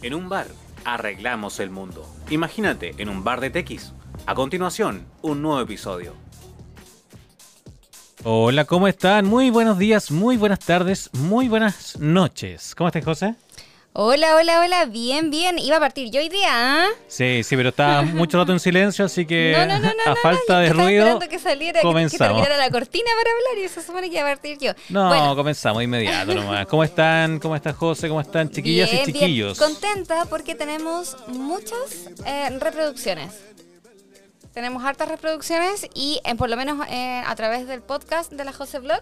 En un bar, arreglamos el mundo. Imagínate en un bar de tequis. A continuación, un nuevo episodio. Hola, ¿cómo están? Muy buenos días, muy buenas tardes, muy buenas noches. ¿Cómo estás, José? Hola, hola, hola, bien, bien. Iba a partir yo hoy día, ¿ah? Sí, sí, pero estaba mucho rato en silencio, así que No, no, no, no, a falta no, de ruido, que saliera, que- que, comenzamos. terminara la cortina para hablar y se supone que iba a partir yo. No, Bueno, comenzamos inmediato nomás. ¿Cómo están? ¿Cómo está José? ¿Cómo están chiquillas bien, y chiquillos? Bien. Contenta porque tenemos muchas eh, reproducciones. Tenemos hartas reproducciones y eh, por lo menos eh, a través del podcast de la Jose Blog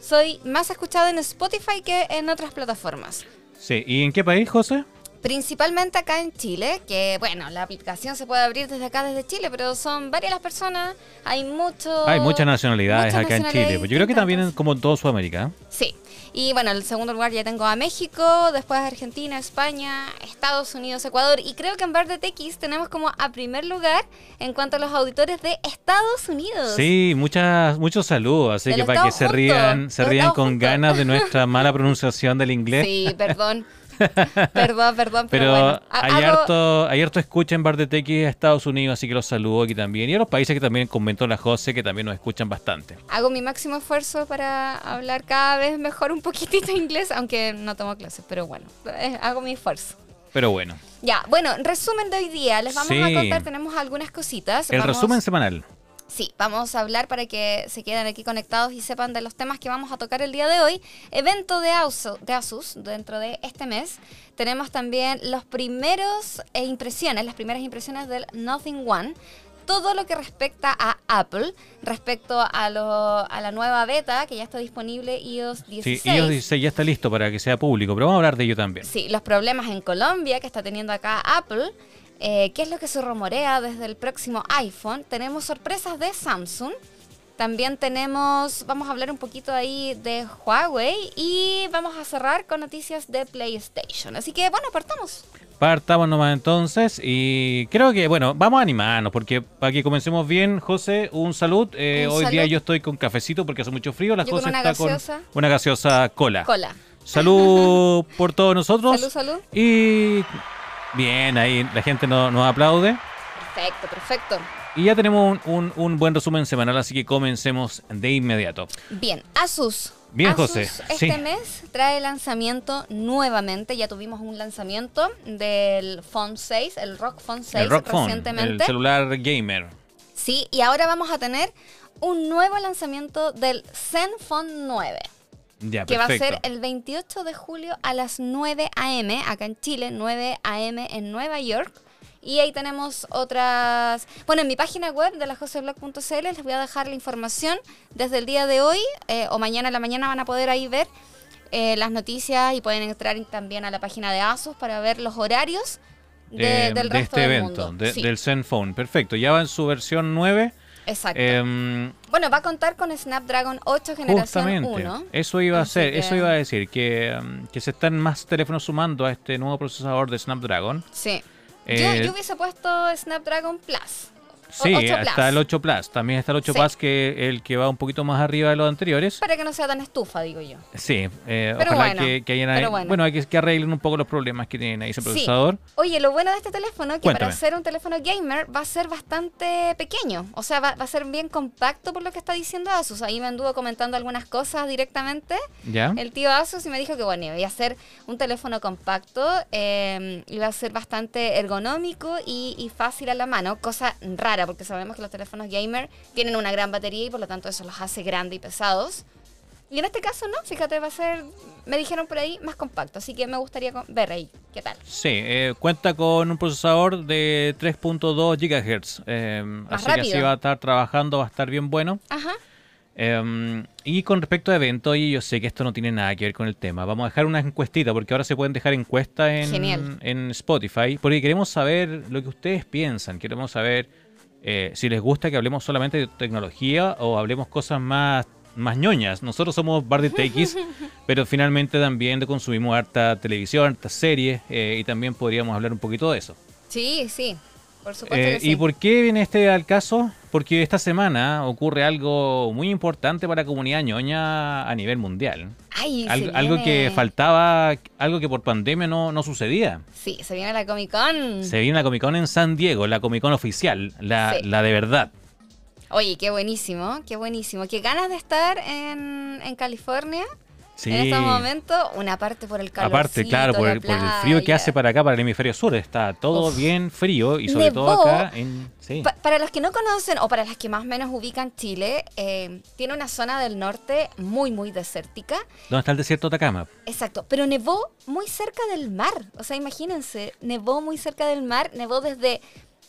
soy más escuchada en Spotify que en otras plataformas. Sí, ¿y en qué país, José? Principalmente acá en Chile, que bueno, la aplicación se puede abrir desde acá, desde Chile, pero son varias las personas, hay mucho... Hay muchas nacionalidades muchas acá en Chile. Pues yo creo que también en como en todo Sudamérica. ¿eh? Sí, y bueno, el segundo lugar ya tengo a México, después Argentina, España, Estados Unidos, Ecuador, y creo que en Bar de TX tenemos como a primer lugar en cuanto a los auditores de Estados Unidos. Sí, muchas, muchos saludos, así que para que se rían, se rían con ganas de nuestra mala pronunciación del inglés. Sí, perdón. perdón, perdón, pero, Pero bueno. ha- hay, hago- harto, hay harto escucha en Bar de Tequis, Estados Unidos, así que los saludo aquí también. Y a los países que también comentó la José, que también nos escuchan bastante. Hago mi máximo esfuerzo para hablar cada vez mejor un poquitito inglés, aunque no tomo clases, pero bueno, eh, hago mi esfuerzo. Pero bueno, Ya, bueno, resumen de hoy día. Les vamos a contar, tenemos algunas cositas. el Vamos- resumen semanal. Sí, vamos a hablar para que se queden aquí conectados y sepan de los temas que vamos a tocar el día de hoy. Evento de, Asu- de Asus dentro de este mes. Tenemos también los primeros eh, impresiones, las primeras impresiones del Nothing One. Todo lo que respecta a Apple, respecto a, lo- a la nueva beta que ya está disponible iOS 16. Sí, iOS 16 ya está listo para que sea público, pero vamos a hablar de ello también. Sí, los problemas en Colombia que está teniendo acá Apple. Eh, ¿Qué es lo que se rumorea desde el próximo iPhone? Tenemos sorpresas de Samsung. También tenemos, vamos a hablar un poquito ahí de Huawei y vamos a cerrar con noticias de PlayStation. Así que bueno, partamos. Partamos nomás entonces y creo que, bueno, vamos a animarnos porque para que comencemos bien, José, un salud. Eh, Un hoy día yo estoy con cafecito porque hace mucho frío, la Yo con José una está gaseosa. con una gaseosa cola. Cola. Salud por todos nosotros. Salud, salud. Y bien, ahí la gente no- nos aplaude. Perfecto, perfecto. Y ya tenemos un, un- un buen resumen semanal, así que comencemos de inmediato. Bien, Asus. Bien, Asus José, Este sí. mes trae lanzamiento nuevamente. Ya tuvimos un lanzamiento del Phone 6, el Rock Phone 6 el Rock Phone, el recientemente. celular gamer. Sí, y ahora vamos a tener un nuevo lanzamiento del Zenfone 9, Ya, que va a perfecto. ser el 28 de julio a las 9 a.m. acá en Chile, 9 a.m. en Nueva York. Y ahí tenemos otras... Bueno, en mi página web de la joseblog.cl les voy a dejar la información desde el día de hoy eh, o mañana en la mañana van a poder ahí ver eh, las noticias y pueden entrar también a la página de Asus para ver los horarios de- Eh, del de resto este del evento, mundo. de- Sí, del Zenfone. Perfecto, ya va en su versión 9. Exacto. Em, Bueno, va a contar con Snapdragon 8 generación justamente, 1. eso iba a ser, que- eso iba a decir, que, em, que se están más teléfonos sumando a este nuevo procesador de Snapdragon. Sí. Eh, yo, yo hubiese puesto Snapdragon Plus. Sí, 8 está el 8 Plus. También está el 8 Sí. Plus, que el que va un poquito más arriba de los anteriores. Para que no sea tan estufa, digo yo. Sí, eh, Pero ojalá bueno, que, que hayan ahí- pero bueno. bueno, hay que, que arreglen un poco los problemas que tienen ahí ese Sí. procesador. Oye, lo bueno de este teléfono es que Cuéntame. para ser un teléfono gamer va a ser bastante pequeño. O sea, va, va a ser bien compacto por lo que está diciendo Asus. Ahí me anduvo comentando algunas cosas directamente. ¿Ya? El tío Asus y me dijo que bueno, iba a ser un teléfono compacto, eh, iba a ser bastante ergonómico y, y fácil a la mano, cosa rara porque sabemos que los teléfonos gamer tienen una gran batería y por lo tanto eso los hace grandes y pesados. Y en este caso no, fíjate, va a ser, me dijeron por ahí, más compacto, así que me gustaría ver ahí, ¿qué tal? Sí, eh, cuenta con un procesador de 3.2 GHz. eh, así que así va a estar trabajando, va a estar bien bueno. Ajá, Eh, y con respecto a eventos, y yo sé que esto no tiene nada que ver con el tema, vamos a dejar una encuestita, porque ahora se pueden dejar encuestas en Spotify, porque queremos saber lo que ustedes piensan, queremos saber eh, si les gusta que hablemos solamente de tecnología o hablemos cosas más, más ñoñas. Nosotros somos Bar de pero finalmente también consumimos harta televisión, harta series, eh, y también podríamos hablar un poquito de eso. sí, sí. Por supuesto Eh, que sí. ¿Y por qué viene este al caso? Porque esta semana ocurre algo muy importante para la comunidad ñoña a nivel mundial. Ay, se Algo, que faltaba, algo que por pandemia no, no sucedía. Sí, se viene la Comic Con. Se viene la Comic Con en San Diego, la Comic Con oficial, la, Sí. la de verdad. Oye, qué buenísimo, qué buenísimo. Qué ganas de estar en, en California Sí. en este momento. Una parte por el calor. Aparte, claro, por el, por el frío que hace para acá, para el hemisferio sur, está todo Uf. bien frío y sobre todo Nevó. acá en... Sí. Pa- para los que no conocen o para las que más o menos ubican Chile, eh, tiene una zona del norte muy, muy desértica. ¿Dónde está el desierto de Atacama? Exacto, pero nevó muy cerca del mar. O sea, imagínense, nevó muy cerca del mar, nevó desde,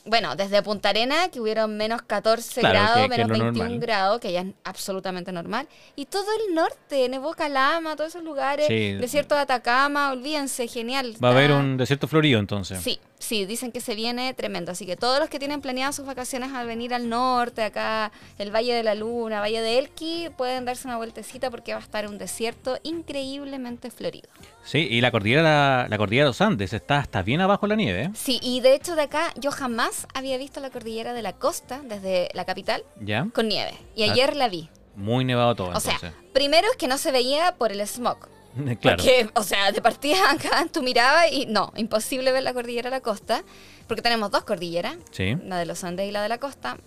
bueno, desde Punta Arena, que hubieron menos 14 Claro, grados, que- que menos es lo 21 normal. grados, que ya es absolutamente normal. Y todo el norte, nevó Calama, todos esos lugares, Sí. desierto de Atacama, olvídense, genial. Va a haber un desierto florido entonces. Sí, sí, dicen que se viene tremendo. Así que todos los que tienen planeadas sus vacaciones al venir al norte, acá, el Valle de la Luna, Valle de Elqui, pueden darse una vueltecita porque va a estar un desierto increíblemente florido. Sí, y la cordillera, la cordillera de los Andes está hasta bien abajo la nieve, ¿eh? Sí, y de hecho de acá yo jamás había visto la cordillera de la costa desde la capital ¿Ya? con nieve. Y Ah. ayer la vi. Muy nevado todo, O sea, primero es que no se veía por el smog. claro. Porque, o sea, de partida acá tú mirabas y no, imposible ver la cordillera de la costa, porque tenemos dos cordilleras, Sí. la de los Andes y la de la costa.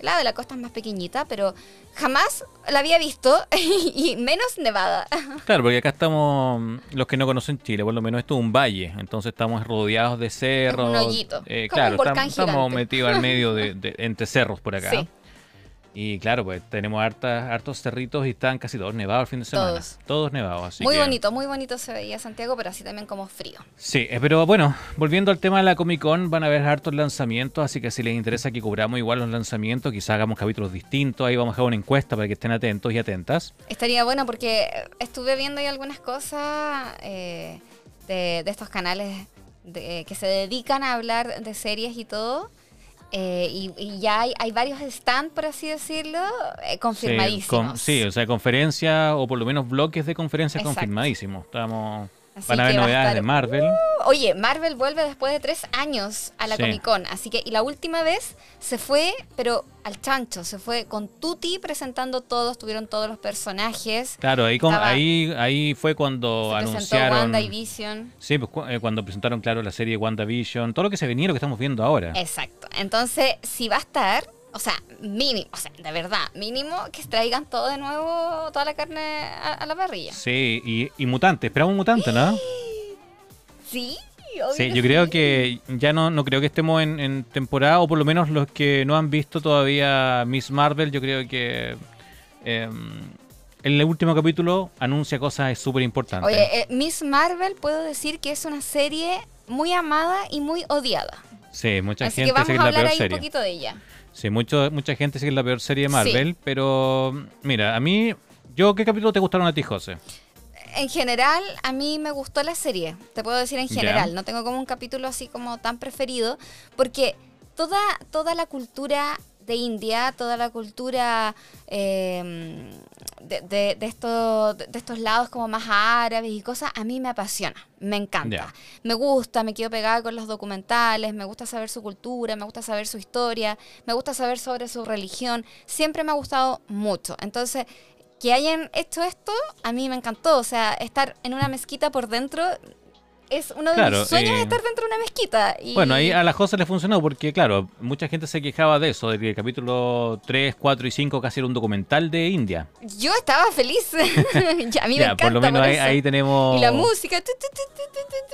La de la costa es más pequeñita, pero jamás la había visto y menos nevada. Claro, porque acá estamos, los que no conocen Chile, por lo menos esto es un valle, entonces estamos rodeados de cerros. hoyito, eh, como un claro, volcán estamos, estamos metidos al medio de, de- entre cerros por acá. Sí. Y claro, pues tenemos hartas, hartos cerritos y están casi todos nevados el fin de semana. Todos. nevados, así muy que- bonito, muy bonito se veía Santiago, pero así también como frío. Sí, eh, pero bueno, volviendo al tema de la Comic Con, van a haber hartos lanzamientos, así que si les interesa que cubramos igual los lanzamientos, quizá hagamos capítulos distintos, ahí vamos a dejar una encuesta para que estén atentos y atentas. Estaría bueno porque estuve viendo ahí algunas cosas eh, de, de estos canales de- que se dedican a hablar de series y todo. Eh, y, y ya hay, hay varios stands, por así decirlo, eh, Sí, confirmadísimos. con- sí, o sea, conferencias o por lo menos bloques de conferencias Exacto. confirmadísimos. Estamos, Así van a haber a novedades de Marvel. Oye, Marvel vuelve después de tres años a la Sí. Comic Con, así que y la última vez se fue, pero al chancho, se fue con Tutti presentando todos, tuvieron todos los personajes. Claro, ahí, con- ahí, ahí fue cuando se anunciaron... Wanda y Vision. Sí, pues cu- eh, cuando presentaron, claro, la serie WandaVision, todo lo que se venía, lo que estamos viendo ahora. Exacto. Entonces, si va a estar, o sea, mínimo, o sea, de verdad, mínimo que traigan todo de nuevo, toda la carne a, a la parrilla. Sí, y, y mutante, esperamos un mutante, ¿no? Sí, Sí, yo creo sí. que ya no, no creo que estemos en, en temporada, o por lo menos los que no han visto todavía Miss Marvel, yo creo que eh, el último capítulo anuncia cosas súper importantes. Oye, eh, Miss Marvel puedo decir que es una serie muy amada y muy odiada. sí, mucha Así gente que vamos a hablar ahí un serie. poquito de ella. Sí, mucho, mucha gente es la peor serie de Marvel, pero mira, a mí, yo ¿qué capítulo te gustaron a ti, José? En general, a mí me gustó la serie. Te puedo decir en general. No tengo como un capítulo así como tan preferido. Porque toda, toda la cultura de India, toda la cultura eh, de, de- de estos, de estos lados como más árabes y cosas, a mí me apasiona. Me encanta. Me gusta, me quedo pegada con los documentales, me gusta saber su cultura, me gusta saber su historia, me gusta saber sobre su religión. Siempre me ha gustado mucho. Entonces, que hayan hecho esto, a mí me encantó. O sea, estar en una mezquita por dentro es uno de Claro, mis sueños eh, estar dentro de una mezquita. Y Bueno, ahí a la José le funcionó porque, claro, mucha gente se quejaba de eso, de que el capítulo 3, 4 y 5 casi era un documental de India. yo estaba feliz. Ya, a mí me ya, encanta. por lo menos ahí, tenemos... Y la música.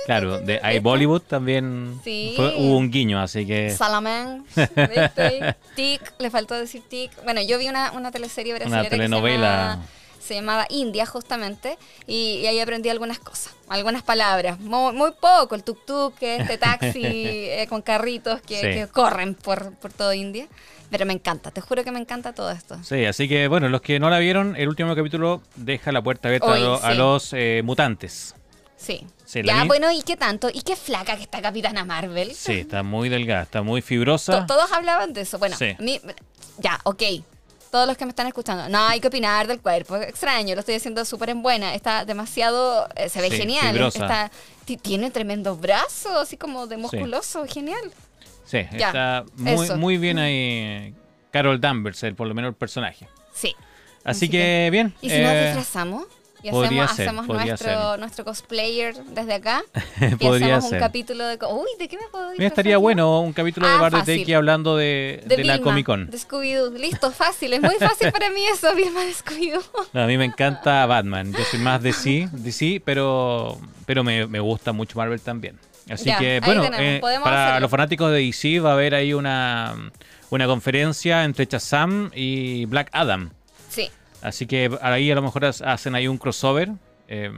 Claro, de tu. Bollywood también Sí. fue, hubo un guiño, así que Salaman, ¿viste? Tic, le faltó decir Tic. Bueno, yo vi una, una teleserie brasileña una telenovela... se llamaba India justamente y, y ahí aprendí algunas cosas, algunas palabras, muy, muy poco, el tuk-tuk, este taxi eh, con carritos que, Sí. que corren por, por todo India, pero me encanta, te juro que me encanta todo esto. Sí, así que bueno, los que no la vieron, el último capítulo deja la puerta abierta a, Oye, lo- a sí. los eh, mutantes. Sí. Sí, ya, bueno, ¿y qué tanto? ¿Y qué flaca que está Capitana Marvel? Sí, está muy delgada, está muy To- fibrosa. todos hablaban de eso. Bueno, Sí. a mí- ya, ok. Todos los que me están escuchando, no hay que opinar del cuerpo. Extraño, lo estoy haciendo súper en buena. Está demasiado. eh, se ve Sí, genial. Está, tiene tremendos brazos, así como de musculoso. Genial. Sí, Ya, está muy, eso. muy bien ahí Carol Danvers, el, por lo menos el personaje. Sí. Así Así que, bien. ¿Y si nos eh, disfrazamos? Y podría hacemos, ser, hacemos nuestro, ser. nuestro cosplayer desde acá. y podría hacemos ser. un capítulo de... Uy, ¿de qué me puedo? Mira, estaría bueno un capítulo de Ah, Bar de. Teki hablando de, de, la Vilma, Comic Con. De Scooby-Doo. Listo, fácil. Es muy fácil para mí eso, Vilma de Scooby-Doo. No, a mí me encanta Batman. Yo soy más DC, DC pero, pero me, me gusta mucho Marvel también. Así Ya, que, bueno, eh, para hacerlo. los fanáticos de DC va a haber ahí una, una conferencia entre Shazam y Black Adam. Sí. Así que ahí a lo mejor ha- hacen ahí un crossover eh,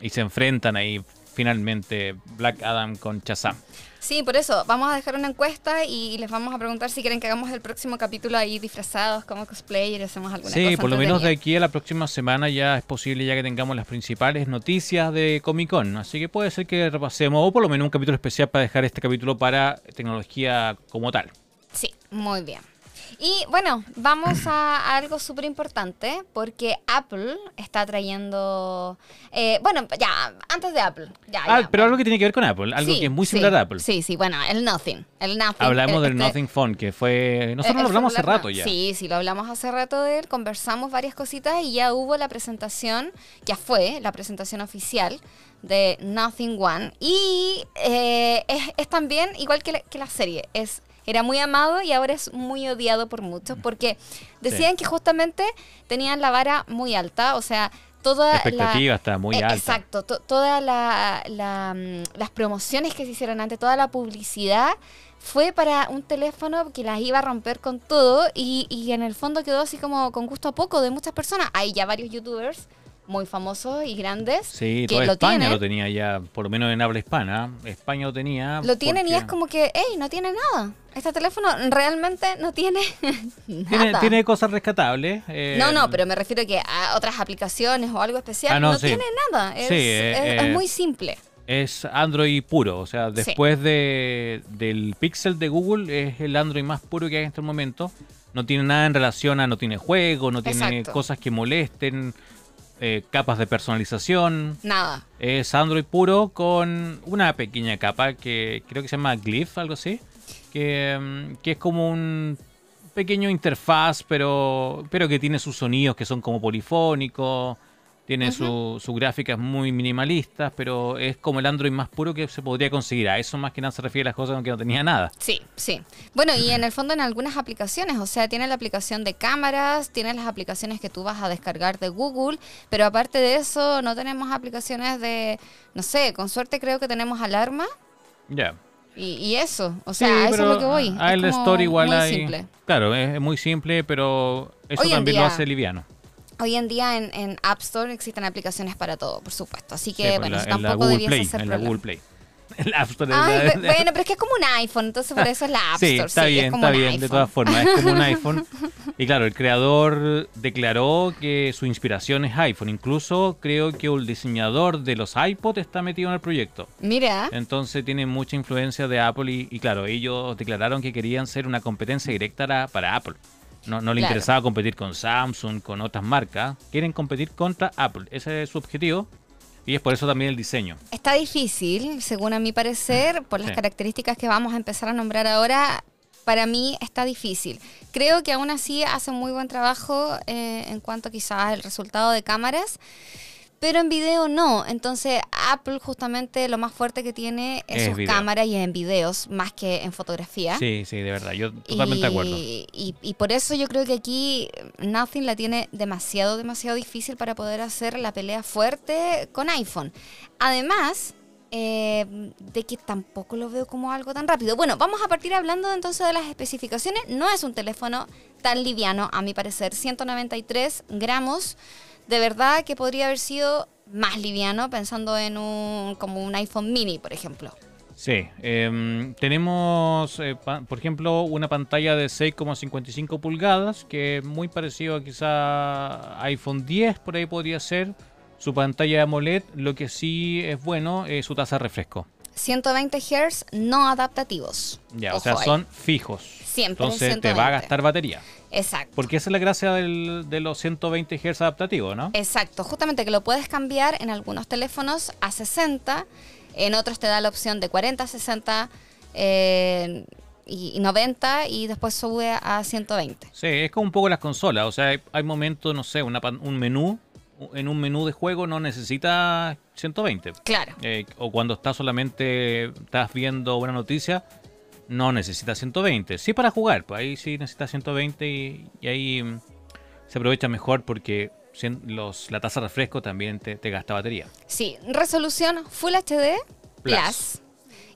y se enfrentan ahí finalmente Black Adam con Shazam. Sí, por eso vamos a dejar una encuesta y les vamos a preguntar si quieren que hagamos el próximo capítulo ahí disfrazados como cosplayer y hacemos alguna cosa. Sí, por lo menos de aquí a la próxima semana ya es posible ya que tengamos las principales noticias de Comic Con. Así que puede ser que repasemos o por lo menos un capítulo especial para dejar este capítulo para tecnología como tal. Sí, muy bien. Y bueno, vamos a, a algo súper importante porque Apple está trayendo... eh, bueno, ya, antes de Apple. Ya, Ah, ya, pero algo que tiene que ver con Apple, algo Sí, que es muy sí, similar a Apple. Sí, sí, bueno, el Nothing. El Nothing. Hablamos el- del este- Nothing Phone, que fue... Nosotros el lo hablamos hace rato ya. Sí, sí, lo hablamos hace rato de él, conversamos varias cositas y ya hubo la presentación, ya fue la presentación oficial de Nothing One. Y eh, es, es también igual que la, que la serie, es era muy amado y ahora es muy odiado por muchos porque decían que justamente tenían la vara muy alta, o sea, toda La está muy eh, alta. Exacto, to- todas la, la, mm, las promociones que se hicieron antes, toda la publicidad fue para un teléfono que las iba a romper con todo y, y en el fondo quedó así como con gusto a poco de muchas personas. Hay ya varios youtubers muy famosos y grandes Sí, que toda lo España tienen. lo tenía ya, por lo menos en habla hispana. España lo tenía. Lo tienen y es como que, hey, no tiene nada. Este teléfono realmente no tiene nada. tiene cosas rescatables. eh, no, no, pero me refiero que a otras aplicaciones o algo especial Ah, no, no, sí. tiene nada. Es, Sí, eh, es- es eh, muy simple. Es Android puro, o sea, después de, del Pixel de Google es el Android más puro que hay en este momento. No tiene nada en relación a, no tiene juego, no tiene Exacto. cosas que molesten, eh, capas de personalización. Nada. Es Android puro con una pequeña capa que creo que se llama Glyph, algo así, que, mm, que es como un pequeño interfaz, pero, pero que tiene sus sonidos que son como polifónicos, tiene su- sus gráficas muy minimalistas, pero es como el Android más puro que se podría conseguir. A eso más que nada se refiere las cosas que no tenía nada. Sí, sí. Bueno, y en el fondo en algunas aplicaciones, o sea, tiene la aplicación de cámaras, tiene las aplicaciones que tú vas a descargar de Google, pero aparte de eso no tenemos aplicaciones de, no sé, con suerte creo que tenemos alarma Ya. y, y eso, o Sí, sea, a eso es lo que voy. A Es el como Store igual muy hay. simple. Claro, es, muy simple, pero eso también lo hace liviano. Hoy en día en, en App Store existen aplicaciones para todo, por supuesto, así que Sí, pues bueno, la- en la tampoco Google debiese Play, ser en la. Google Play. El App Store Ay, la- bu- bueno, pero es que es como un iPhone, entonces por eso es la App Sí, Store. está sí, es bien, como está bien, de todas formas, es como un iPhone. Y claro, el creador declaró que su inspiración es iPhone. Incluso creo que el diseñador de los iPod está metido en el proyecto. Mira, Entonces tiene mucha influencia de Apple y, y claro, ellos declararon que querían ser una competencia directa para Apple. No, no le Claro. interesaba competir con Samsung, con otras marcas. Quieren competir contra Apple. Ese es su objetivo. Y es por eso también el diseño. Está difícil, según a mi parecer, por las Sí. características que vamos a empezar a nombrar ahora. Para mí está difícil. Creo que aún así hace muy buen trabajo eh, en cuanto quizás al resultado de cámaras, pero en video no. Entonces Apple justamente lo más fuerte que tiene es, Es sus video. cámaras y en videos más que en fotografía. Sí, sí, de verdad. Yo totalmente de acuerdo. Y, y- y por eso yo creo que aquí Nothing la tiene demasiado, demasiado difícil para poder hacer la pelea fuerte con iPhone. Además, eh, de que tampoco lo veo como algo tan rápido. Bueno, vamos a partir hablando entonces de las especificaciones. No es un teléfono tan liviano, a mi parecer. 193 gramos. De verdad que podría haber sido más liviano pensando en un como un iPhone mini, por ejemplo. Sí, em, tenemos, eh, pa- por ejemplo, una pantalla de 6,55 pulgadas, que es muy parecido a quizá iPhone 10, por ahí podría ser. Su pantalla AMOLED, lo que sí es bueno es su tasa de refresco. 120 Hz no adaptativos. Ya, o sea, ahí. son fijos. Siempre Entonces te va a 120. gastar batería. Exacto. Porque esa es la gracia del- de los 120 Hz adaptativos, ¿no? Exacto, justamente que lo puedes cambiar en algunos teléfonos a 60, en otros te da la opción de 40 a 60. eh, y, y 90 y después sube a 120. Sí, es como un poco las consolas. O sea, hay, hay momentos, no sé, una, un menú. En un menú de juego no necesita 120. Claro. Eh, o cuando estás solamente estás viendo una noticia, no necesita 120. Sí para jugar, pues ahí sí necesita 120 y, y ahí mm, se aprovecha mejor porque los, la tasa de refresco también te, te gasta batería. Sí, resolución Full HD Plus, Plus.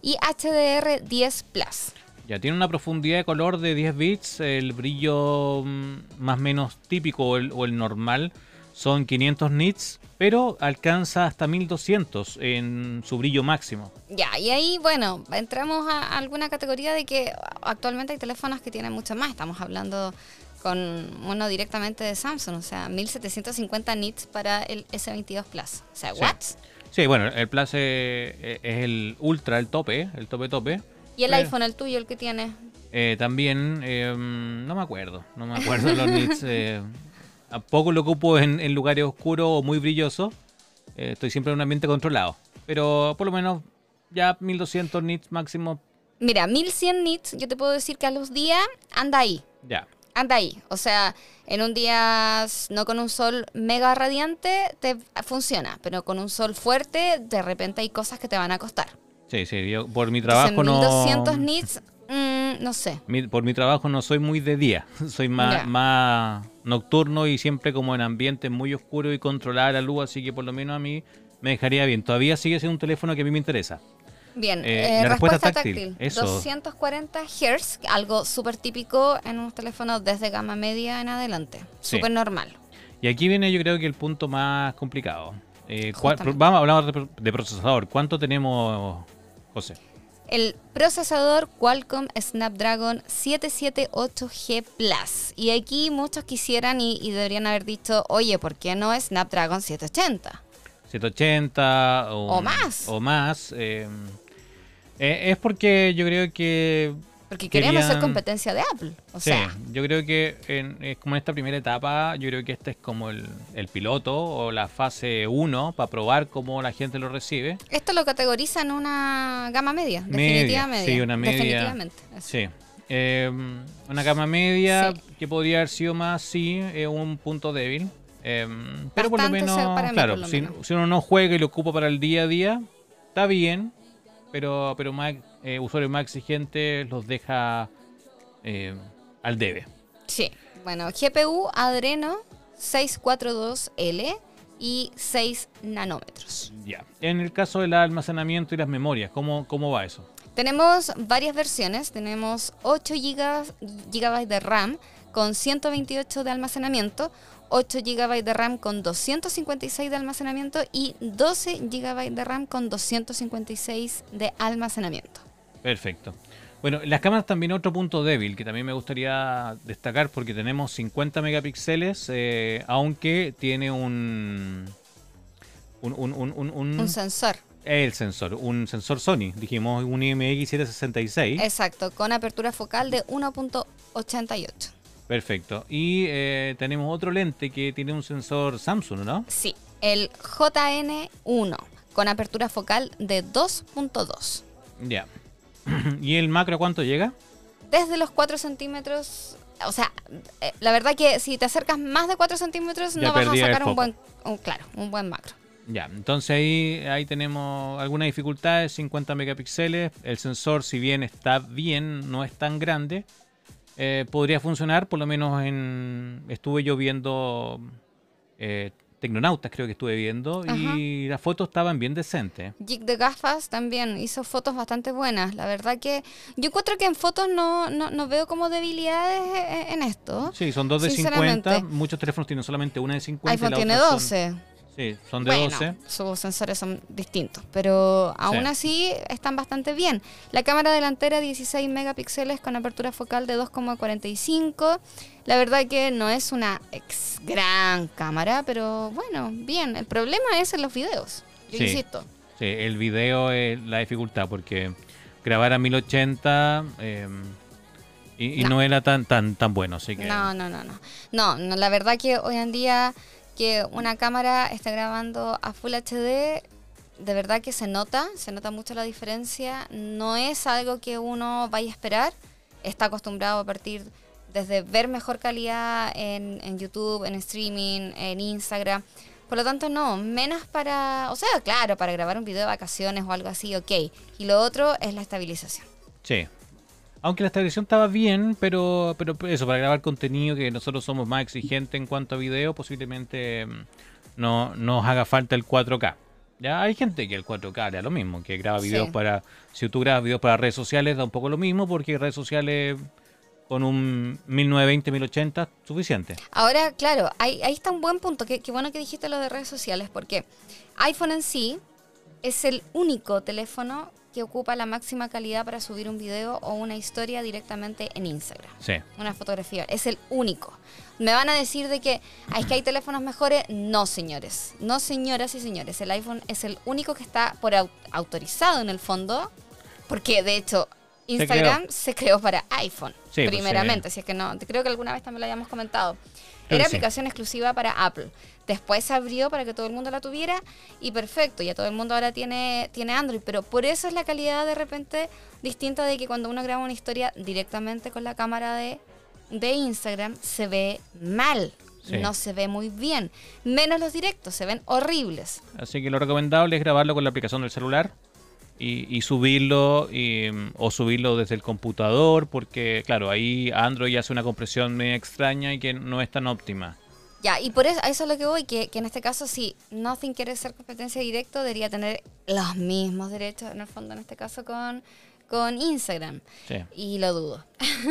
y HDR 10 Plus. Ya tiene una profundidad de color de 10 bits, el brillo mm, más o menos típico o el, o el normal son 500 nits, pero alcanza hasta 1200 en su brillo máximo. Ya, y ahí, bueno, entramos a alguna categoría de que actualmente hay teléfonos que tienen mucho más. Estamos hablando con uno directamente de Samsung, o sea, 1750 nits para el S22 Plus. O sea, Sí. watts. Sí, bueno, el Plus eh, es el ultra, el tope, el tope tope. Y el Pero- iPhone, el tuyo, el que tiene. Eh, también, eh, no me acuerdo, no me acuerdo los nits. Eh, a poco lo ocupo en, en lugares oscuros o muy brillosos. Eh, estoy siempre en un ambiente controlado. Pero por lo menos ya 1200 nits máximo, Mira, 1100 nits, yo te puedo decir que a los días anda ahí. ya. Anda ahí. O sea, en un día no con un sol mega radiante te funciona, pero con un sol fuerte, de repente hay cosas que te van a costar. Sí, sí, yo por mi Entonces, trabajo no... 1200 nits, mm, no sé. mi- por mi trabajo no soy muy de día, soy más, más nocturno y siempre como en ambientes muy oscuros y controlada la luz, así que por lo menos a mí me dejaría bien. Todavía sigue siendo un teléfono que a mí me interesa. Bien, Eh, eh, la respuesta, respuesta táctil. táctil, eso. 240 Hz, algo súper típico en unos teléfonos desde gama media en adelante. Sí. Súper normal. Y aquí viene yo creo que el punto más complicado. Eh, ¿cuál- Justamente. vamos a hablar de procesador. ¿Cuánto tenemos, José? El procesador Qualcomm Snapdragon 778G Plus. Y aquí muchos quisieran y, y deberían haber dicho, oye, ¿por qué no Snapdragon 780? 780 o, O más. O más. eh, eh, es porque yo creo que Porque queremos ser Querían- competencia de Apple. O sí, sea, yo creo que en, es como en esta primera etapa, yo creo que este es como el, el piloto o la fase 1 para probar cómo la gente lo recibe. esto lo categoriza en una gama media. Media, definitiva media. sí, una media. Definitivamente. eso. Sí. Eh, una gama media Sí. que podría haber sido más, sí, es un punto débil. Eh, pero por lo menos, mí, claro, lo si, menos. si uno no juega y lo ocupa para el día a día, está bien, pero, pero más eh, usuarios más exigentes los deja eh, al debe. Sí. Bueno, GPU Adreno 642L y 6 nanómetros. Ya. En el caso del almacenamiento y las memorias, ¿cómo, cómo va eso? Tenemos varias versiones. Tenemos 8 GB de RAM con 128 de almacenamiento, 8 GB de RAM con 256 de almacenamiento y 12 GB de RAM con 256 de almacenamiento. Perfecto. Bueno, las cámaras también otro punto débil que también me gustaría destacar porque tenemos 50 megapíxeles, eh, aunque tiene un un, un, un, un- sensor. el sensor, un sensor Sony, dijimos un IMX 766. Exacto, con apertura focal de 1.88. Perfecto. Y eh, tenemos otro lente que tiene un sensor Samsung, ¿no? Sí, el JN1 con apertura focal de 2.2. Ya. ¿Y el macro a cuánto llega? Desde los 4 centímetros, o sea, eh, la verdad que si te acercas más de 4 centímetros Ya no vas a sacar un buen, un, claro, un buen macro. Ya, entonces ahí, ahí tenemos algunas dificultades, 50 megapíxeles, el sensor si bien está bien, no es tan grande, eh, podría funcionar, por lo menos en... Estuve yo viendo eh, Tecnonautas, creo que estuve viendo, y las fotos estaban bien decentes. Jig de gafas también hizo fotos bastante buenas. La verdad que yo encuentro que en fotos no, no, no veo como debilidades eh, en esto. Sí, son dos de 50, Sinceramente. muchos teléfonos tienen solamente una de 50. y iPhone la tiene otra son- 12. sí, son de bueno, 12. sus sensores son distintos, pero aún Sí. así están bastante bien. La cámara delantera 16 megapíxeles con apertura focal de 2,45. La verdad que no es una ex gran cámara, pero bueno, bien. El problema es en los videos. Yo Sí. insisto. Sí, el video es la dificultad porque grabar a 1080 eh, y, y no. No. era tan tan tan bueno, así que No, no, no, no. No, no, la verdad que hoy en día que una cámara esté grabando a Full HD, de verdad que se nota, se nota mucho la diferencia. No es algo que uno vaya a esperar. está acostumbrado a partir desde ver mejor calidad en, en YouTube, en streaming, en Instagram. Por lo tanto, no, menos para, o sea, claro, para grabar un video de vacaciones o algo así, ok. Y lo otro es la estabilización. Sí. Aunque la estabilización estaba bien, pero, pero eso, para grabar contenido que nosotros somos más exigentes en cuanto a video, posiblemente mm, no nos haga falta el 4K. Ya hay gente que el 4K da lo mismo, que graba videos Sí. para. Si tú grabas videos para redes sociales, da un poco lo mismo, porque redes sociales con un 1920, 1080, suficiente. Ahora, claro, ahí, ahí está un buen punto. Qué, qué bueno que dijiste lo de redes sociales, porque iPhone en sí es el único teléfono que ocupa la máxima calidad para subir un video o una historia directamente en Instagram. Sí. Una fotografía. Es el único. Me van a decir de que "Ah, es que hay teléfonos mejores. No, señores. No, señoras y señores. El iPhone es el único que está por au- autorizado en el fondo. Porque de hecho, Instagram se creó, para iPhone. Sí, pues, primeramente. Si es que no. Creo que alguna vez también lo habíamos comentado. Creo Era sí. aplicación exclusiva para Apple. Después se abrió para que todo el mundo la tuviera y perfecto, ya todo el mundo ahora tiene, tiene Android, pero por eso es la calidad de repente distinta de que cuando uno graba una historia directamente con la cámara de, de Instagram se ve mal, Sí. no se ve muy bien, menos los directos, se ven horribles. Así que lo recomendable es grabarlo con la aplicación del celular y, y subirlo y, o subirlo desde el computador porque claro, ahí Android hace una compresión media extraña y que no es tan óptima. Ya, y por eso, a eso es lo que voy, que, que en este caso si Nothing quiere ser competencia directa, debería tener los mismos derechos en el fondo, en este caso con, con Instagram. Sí. Y lo dudo.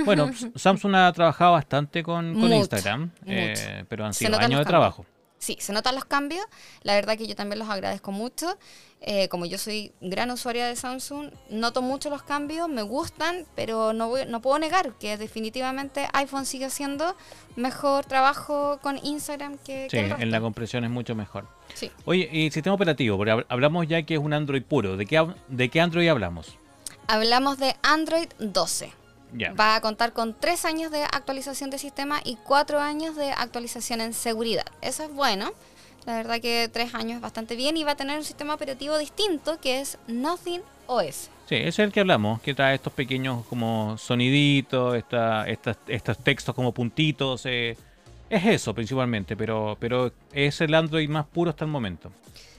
Bueno, Samsung ha trabajado bastante con, Instagram, eh, pero han sido años de trabajo. Sí, se notan los cambios. La verdad que yo también los agradezco mucho. Eh, como yo soy gran usuaria de Samsung, noto mucho los cambios, me gustan, pero no, voy- no puedo negar que definitivamente iPhone sigue haciendo mejor trabajo con Instagram que, Sí, que el resto. en la compresión es mucho mejor. Sí. Oye, y sistema operativo, porque hab- hablamos ya que es un Android puro. ¿De qué, de qué Android hablamos? Hablamos de Android 12. Va a contar con tres años de actualización de sistema y cuatro años de actualización en seguridad. Eso es bueno. La verdad que tres años es bastante bien y va a tener un sistema operativo distinto que es Nothing OS. Sí, ese es el que hablamos, que trae estos pequeños como soniditos, esta, estas, estos textos como puntitos. eh, es eso principalmente, pero, pero es el Android más puro hasta el momento.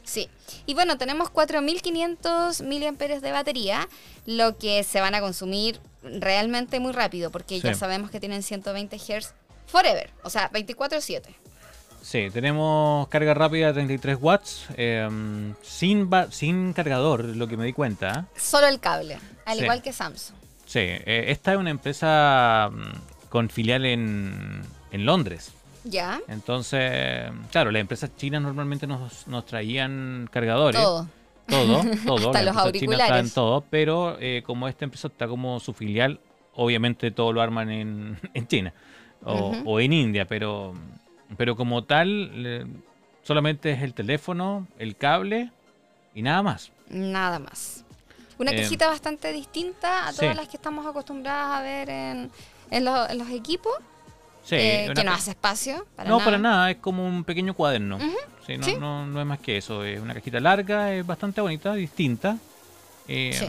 Sí. Y bueno, tenemos 4500 mAh de batería, lo que se van a consumir realmente muy rápido porque ya sabemos que tienen 120 Hz forever, o sea, 24/7. Sí, tenemos carga rápida de 33 watts, eh, sin, sin cargador, lo que me di cuenta. ¿eh? Solo el cable, al Sí. igual que Samsung. Sí, eh, esta es una empresa mm, con filial en, en Londres. ¿Ya? Entonces, claro, las empresas chinas normalmente nos, nos traían cargadores. Todo. Todo, todo. Hasta las los empresas chinas traen auriculares. todo, pero eh, como esta empresa está como su filial, obviamente todo lo arman en, en China o, en India, pero, pero como tal, solamente es el teléfono, el cable y nada más. Nada más. Una Eh, cajita bastante distinta a todas sí. las que estamos acostumbradas a ver en, en los equipos, Sí, eh, que no hace espacio. Para no, nada. para nada, es como un pequeño cuaderno. Sí, no, Sí. No, no es más que eso, es una cajita larga, es bastante bonita, distinta. eh, Sí.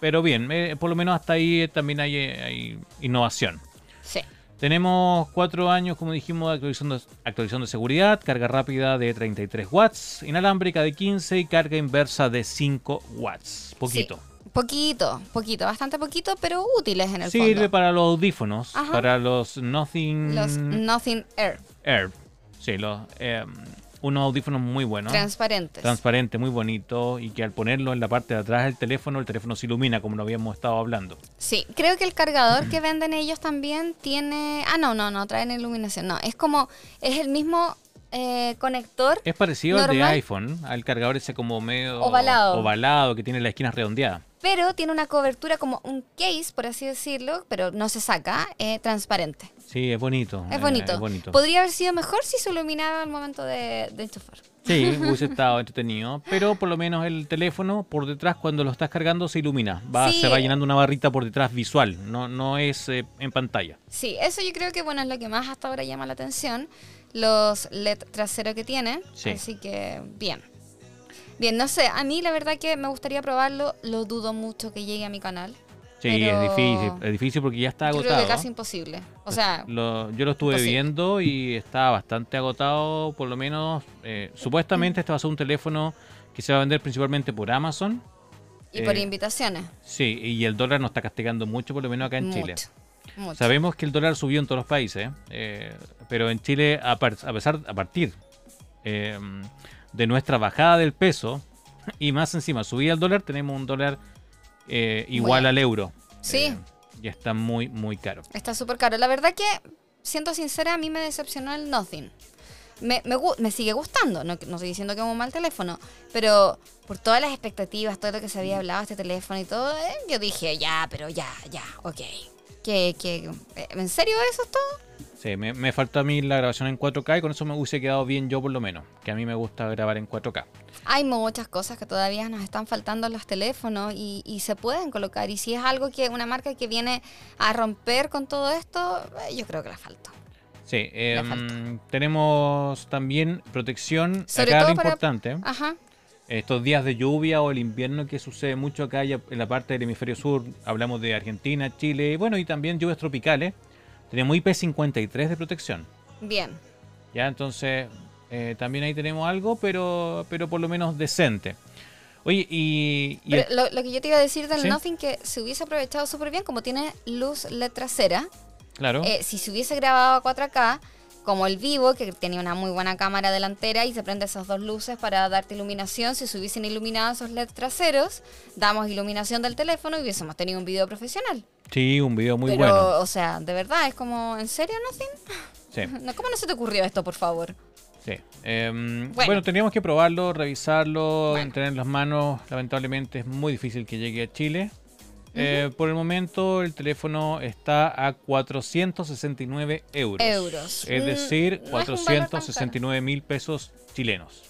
Pero bien, eh, por lo menos hasta ahí eh, también hay, hay innovación. Sí. Tenemos cuatro años, como dijimos, de actualización de, actualización de seguridad, carga rápida de 33 watts, inalámbrica de 15 y carga inversa de 5 watts. Poquito. Sí. Poquito, poquito, bastante poquito, pero útiles en el Sirve fondo. para los audífonos, Ajá. para los Nothing Los Nothing Air, Air. Sí, los, eh, unos audífonos muy buenos. transparentes. Transparente, muy bonito y que al ponerlo en la parte de atrás del teléfono, el teléfono se ilumina como lo habíamos estado hablando. Sí, creo que el cargador que venden ellos también tiene... Ah, no, no, no, traen iluminación. No, es como... Es el mismo eh, conector. Es parecido al de Normal. iPhone, al cargador ese como medio Ovalado. ovalado que tiene las esquinas redondeadas. Pero tiene una cobertura como un case, por así decirlo, pero no se saca, eh, transparente. Sí, es bonito. Es eh, bonito. es bonito. Podría haber sido mejor si se iluminaba al momento de, de enchufar. Sí, hubiese estado entretenido, pero por lo menos el teléfono por detrás cuando lo estás cargando se ilumina, va, Sí. se va llenando una barrita por detrás visual, no, no es eh, en pantalla. Sí, eso yo creo que bueno es lo que más hasta ahora llama la atención. Los LED trasero que tiene. Sí. Así que bien. Bien, no sé, a mí la verdad que me gustaría probarlo. Lo dudo mucho que llegue a mi canal. Sí, pero es difícil. Es difícil porque ya está Yo agotado. creo que casi imposible. O sea, Lo- yo lo estuve viendo y está bastante agotado, por lo menos. eh, supuestamente este va a ser un teléfono que se va a vender principalmente por Amazon. y por eh, invitaciones. Sí, y el dólar nos está castigando mucho, por lo menos acá en Chile. Mucho. mucho. Sabemos que el dólar subió en todos los países, eh, pero en Chile, a, par- a pesar, a partir eh, de nuestra bajada del peso y más encima subida el dólar, tenemos un dólar eh, igual al euro. Sí. Eh, y está muy, muy caro. Está súper caro. La verdad que, siendo sincera, a mí me decepcionó el Nothing. Me, me, gu- me sigue gustando, no, no estoy diciendo que es un mal teléfono, pero por todas las expectativas, todo lo que se había hablado de este teléfono y todo, eh, yo dije, ya, pero ya, ya, ok. ¿Qué, qué, ¿En serio eso es todo? Sí, me, me faltó a mí la grabación en 4K y con eso me hubiese quedado bien yo por lo menos, que a mí me gusta grabar en 4K. Hay muchas cosas que todavía nos están faltando en los teléfonos y, y se pueden colocar. Y si es algo que una marca que viene a romper con todo esto, eh, yo creo que la falta. Sí, em, falta. tenemos también protección. Sobre acá todo para- importante, Ajá. estos días de lluvia o el invierno que sucede mucho acá en la parte del hemisferio sur, hablamos de Argentina, Chile, bueno, y también lluvias tropicales, tenemos IP53 de protección. Bien. Ya, entonces eh, también ahí tenemos algo, pero, pero por lo menos decente. Oye, y, y Pero el- lo, lo que yo te iba a decir del ¿Sí? Nothing que se hubiese aprovechado súper bien, como tiene luz LED trasera, claro, eh, si se hubiese grabado a 4K, como el Vivo, que tenía una muy buena cámara delantera y se prende esas dos luces para darte iluminación, si se hubiesen iluminado esos LED traseros, damos iluminación del teléfono y hubiésemos tenido un video profesional. sí, un video muy Pero, bueno. o sea, de verdad, es como, ¿en serio, Nothing? Sí. ¿Cómo no se te ocurrió esto, por favor? Sí. Em, Bueno. bueno. teníamos que probarlo, revisarlo, Bueno. tener en las manos. Lamentablemente es muy difícil que llegue a Chile. Eh, por el momento el teléfono está a 469 euros. Euros. Es Mm, decir, no es un valor tan caro. 469 mil pesos chilenos.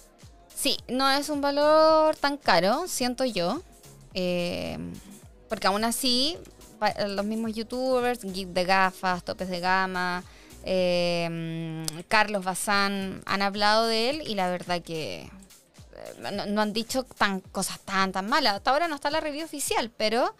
Sí, no es un valor tan caro, siento yo. eh, porque aún así, los mismos youtubers, Geek de gafas, topes de gama, eh, Carlos Bazán han hablado de él y la verdad que eh, no, no han dicho tan cosas tan tan malas. Hasta ahora no está la review oficial, pero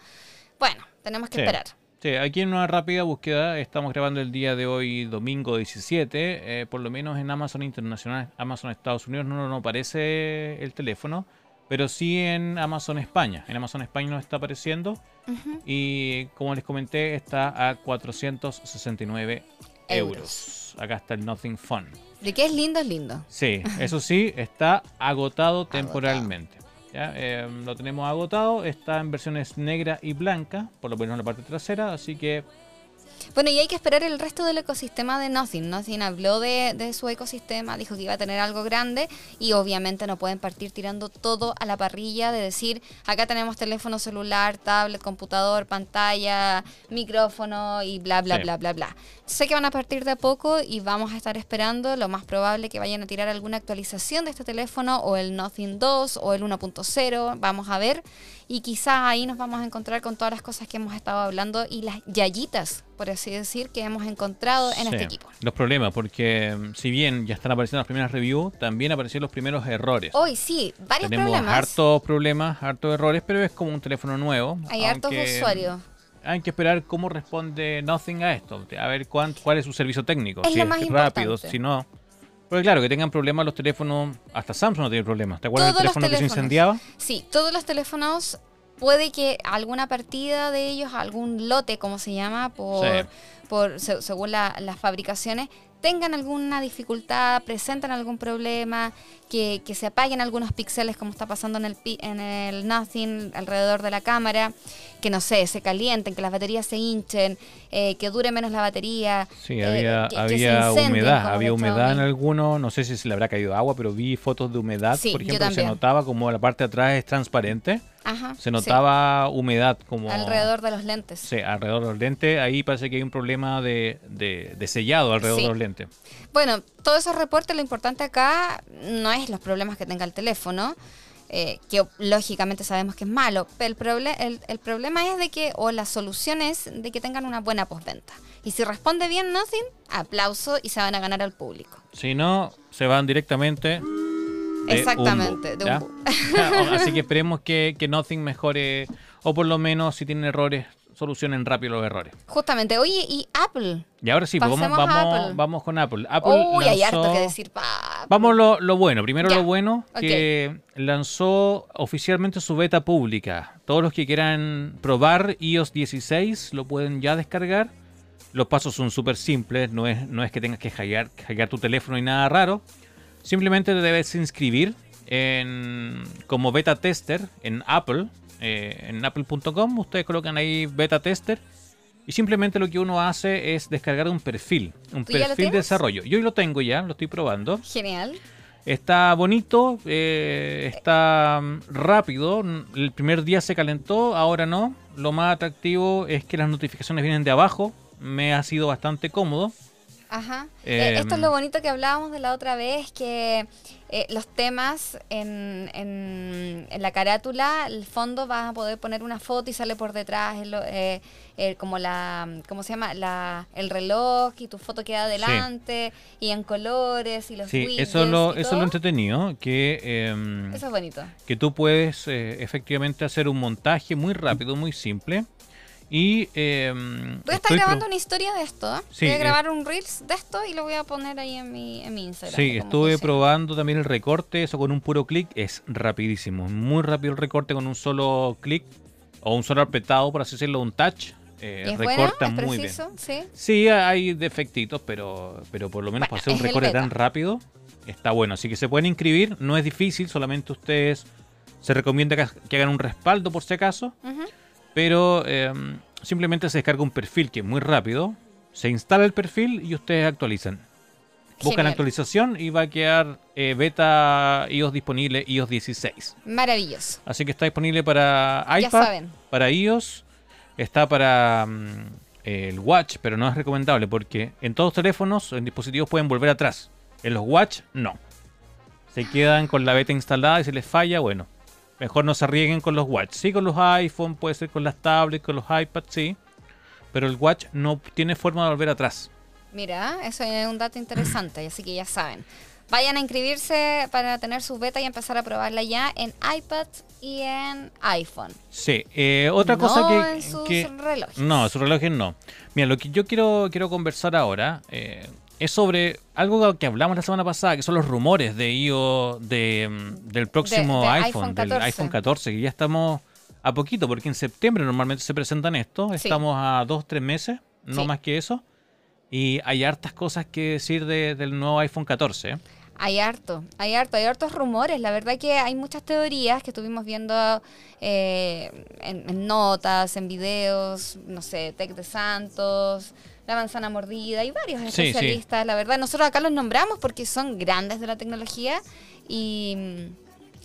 bueno, tenemos que Sí. esperar. Sí, aquí en una rápida búsqueda estamos grabando el día de hoy, domingo 17. eh, por lo menos en Amazon Internacional, Amazon Estados Unidos no nos aparece el teléfono, pero sí en Amazon España. En Amazon España nos está apareciendo Ujú. y como les comenté está a 469 euros. Euros. Acá está el Nothing Fun. De que es lindo, es lindo. Sí, eso sí, está agotado temporalmente. ¿Ya? Eh, lo tenemos agotado, está en versiones negra y blanca, por lo menos en la parte trasera, así que Bueno, y hay que esperar el resto del ecosistema de Nothing. Nothing habló de, de su ecosistema, dijo que iba a tener algo grande y obviamente no pueden partir tirando todo a la parrilla de decir, acá tenemos teléfono celular, tablet, computador, pantalla, micrófono y bla, bla, Sí. bla, bla, bla. Sé que van a partir de a poco y vamos a estar esperando, lo más probable que vayan a tirar alguna actualización de este teléfono o el Nothing 2 o el 1.0, vamos a ver. Y quizás ahí nos vamos a encontrar con todas las cosas que hemos estado hablando y las yayitas, por así decir, que hemos encontrado en Sí, este equipo. Los problemas, porque mm, si bien ya están apareciendo las primeras reviews, también aparecieron los primeros errores. Hoy sí, varios Tenemos problemas. hartos problemas, hartos errores, pero es como un teléfono nuevo. Hay hartos usuarios. Hay que esperar cómo responde Nothing a esto, a ver cuán, cuál es su servicio técnico, Es si lo es más rápido, importante. si no. Porque claro, que tengan problemas los teléfonos, hasta Samsung no tiene problemas. ¿Te acuerdas del los teléfono que se incendiaba? Sí, todos los teléfonos, puede que alguna partida de ellos, algún lote, como se llama, por, Sí. por se- según la- las fabricaciones, tengan alguna dificultad, presentan algún problema, que, que se apaguen algunos píxeles como está pasando en el, en el Nothing alrededor de la cámara, que no sé, se calienten, que las baterías se hinchen, eh, que dure menos la batería. Sí, eh, había, que humedad, había humedad en Xiaomi. alguno, no sé si se le habrá caído agua, pero vi fotos de humedad, Sí, por ejemplo, se notaba como la parte de atrás es transparente, Ajá, se sí, notaba humedad como alrededor de los lentes. Sí, alrededor de los lentes, ahí parece que hay un problema de, de- de sellado alrededor Sí. de los lentes. Bueno, todos esos reportes, lo importante acá no es los problemas que tenga el teléfono, eh, que lógicamente sabemos que es malo, pero el, proble- el, el problema es de que, o la solución es de que tengan una buena postventa. Y si responde bien Nothing, aplauso y se van a ganar al público. Si no, se van directamente. de Exactamente. Así que esperemos que, que Nothing mejore, o por lo menos si tienen errores, solucionen rápido los errores. Justamente. Oye, ¿y Apple? Y ahora sí, pues vamos, vamos, vamos con Apple. Apple Uy, hay harto lanzó- que decir. pa- Vamos lo, lo bueno. Primero Ya, lo bueno, que lanzó oficialmente su beta pública. Todos los que quieran probar iOS 16 lo pueden ya descargar. Los pasos son súper simples, no es, no es que tengas que hackear, hackear tu teléfono ni nada raro. Simplemente te debes inscribir en, como beta tester en Apple, eh, en apple.com. Ustedes colocan ahí beta tester. Y simplemente lo que uno hace es descargar un perfil, un ¿Tú ya lo perfil de desarrollo. Yo lo tengo ya, lo estoy probando. Genial. Está bonito, eh, está mm, rápido. n- El primer día se calentó, ahora no. Lo más atractivo es que las notificaciones vienen de abajo. Me ha sido bastante cómodo. Ajá. Eh, Eh, esto es lo bonito que hablábamos de la otra vez, que eh, los temas en, en- en la carátula, el fondo vas a poder poner una foto y sale por detrás el, eh, el- como la, ¿cómo se llama? La, el reloj y tu foto queda adelante y en colores y los Sí, eso es lo, y eso es lo entretenido, que, em, Eso es bonito. que tú puedes eh, efectivamente hacer un montaje muy rápido, muy simple. Y em, Voy a estar grabando una historia de esto. ¿eh? Sí, voy a eh. grabar un Reels de esto y lo voy a poner ahí en mi, en mi Instagram. Sí, estuve funciona. probando también el recorte, eso con un puro clic es rapidísimo, muy rápido el recorte con un solo clic o un solo apretado, por así decirlo, un touch, eh, recorta ¿Es muy bien. Sí. Sí, hay defectitos, pero, pero por lo menos Bueno, para hacer un recorte tan rápido está bueno. Así que se pueden inscribir, no es difícil, solamente ustedes se recomienda que, hagan un respaldo por si acaso, Ujú. Pero eh, simplemente se descarga un perfil que es muy rápido, se instala el perfil y ustedes actualizan. Buscan Genial. actualización y va a quedar eh, beta iOS disponible iOS 16. Maravilloso. Así que está disponible para iPad, para iOS, está para mm, el Watch, pero no es recomendable porque en todos los teléfonos, en dispositivos pueden volver atrás. En los Watch, no. Se quedan con la beta instalada y se les falla, bueno. Mejor no se arriesguen con los Watch. Sí, con los iPhone, puede ser con las tablets, con los iPads, sí. Pero el Watch no tiene forma de volver atrás. Mira, eso es un dato interesante, así que ya saben. Vayan a inscribirse para tener sus beta y empezar a probarla ya en iPad y en iPhone. Sí, eh, otra No cosa que... en sus que- relojes. No, sus relojes no. Mira, lo que yo quiero, quiero conversar ahora eh, es sobre algo que hablamos la semana pasada, que son los rumores de IO de, mm, del próximo de iPhone, iPhone del 14. iPhone 14, que ya estamos a poquito, porque en septiembre normalmente se presentan esto, Sí. estamos a dos, tres meses, no Sí. más que eso. Y hay hartas cosas que decir de- del nuevo iPhone 14. ¿eh? Hay harto, hay harto, hay hartos rumores. La verdad que hay muchas teorías que estuvimos viendo eh, en, en notas, en videos, no sé, Tech de Santos, La Manzana Mordida y varios sí. especialistas. La verdad, nosotros acá los nombramos porque son grandes de la tecnología y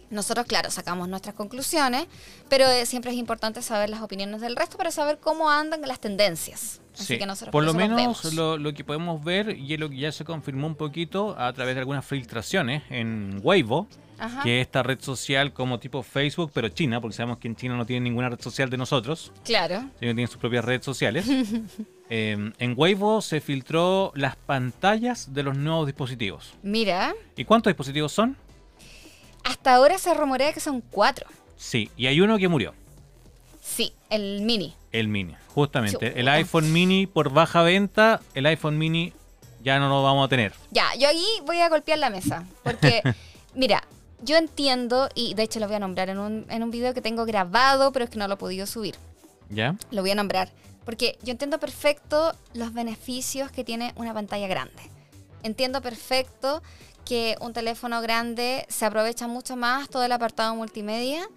nosotros, claro, sacamos nuestras conclusiones, pero eh, siempre es importante saber las opiniones del resto para saber cómo andan las tendencias. Así Sí, que nosotros por lo menos lo, lo que podemos ver y es lo que ya se confirmó un poquito a través de algunas filtraciones en Weibo, Ajá. que es esta red social como tipo Facebook, pero China, porque sabemos que en China no tienen ninguna red social de nosotros, Claro. sino que tienen sus propias redes sociales. Eh, en Weibo se filtró las pantallas de los nuevos dispositivos. Mira, ¿Y cuántos dispositivos son? Hasta ahora se rumorea que son cuatro. Sí, y hay uno que murió, Sí, el mini. el mini, justamente. El iPhone mini por baja venta, el iPhone mini ya no lo vamos a tener. Ya, yo ahí voy a golpear la mesa. Porque, mira, yo entiendo, y de hecho lo voy a nombrar en un, en un video que tengo grabado, pero es que no lo he podido subir. ¿Ya? Lo voy a nombrar. Porque yo entiendo perfecto los beneficios que tiene una pantalla grande. Entiendo perfecto que un teléfono grande se aprovecha mucho más todo el apartado multimedia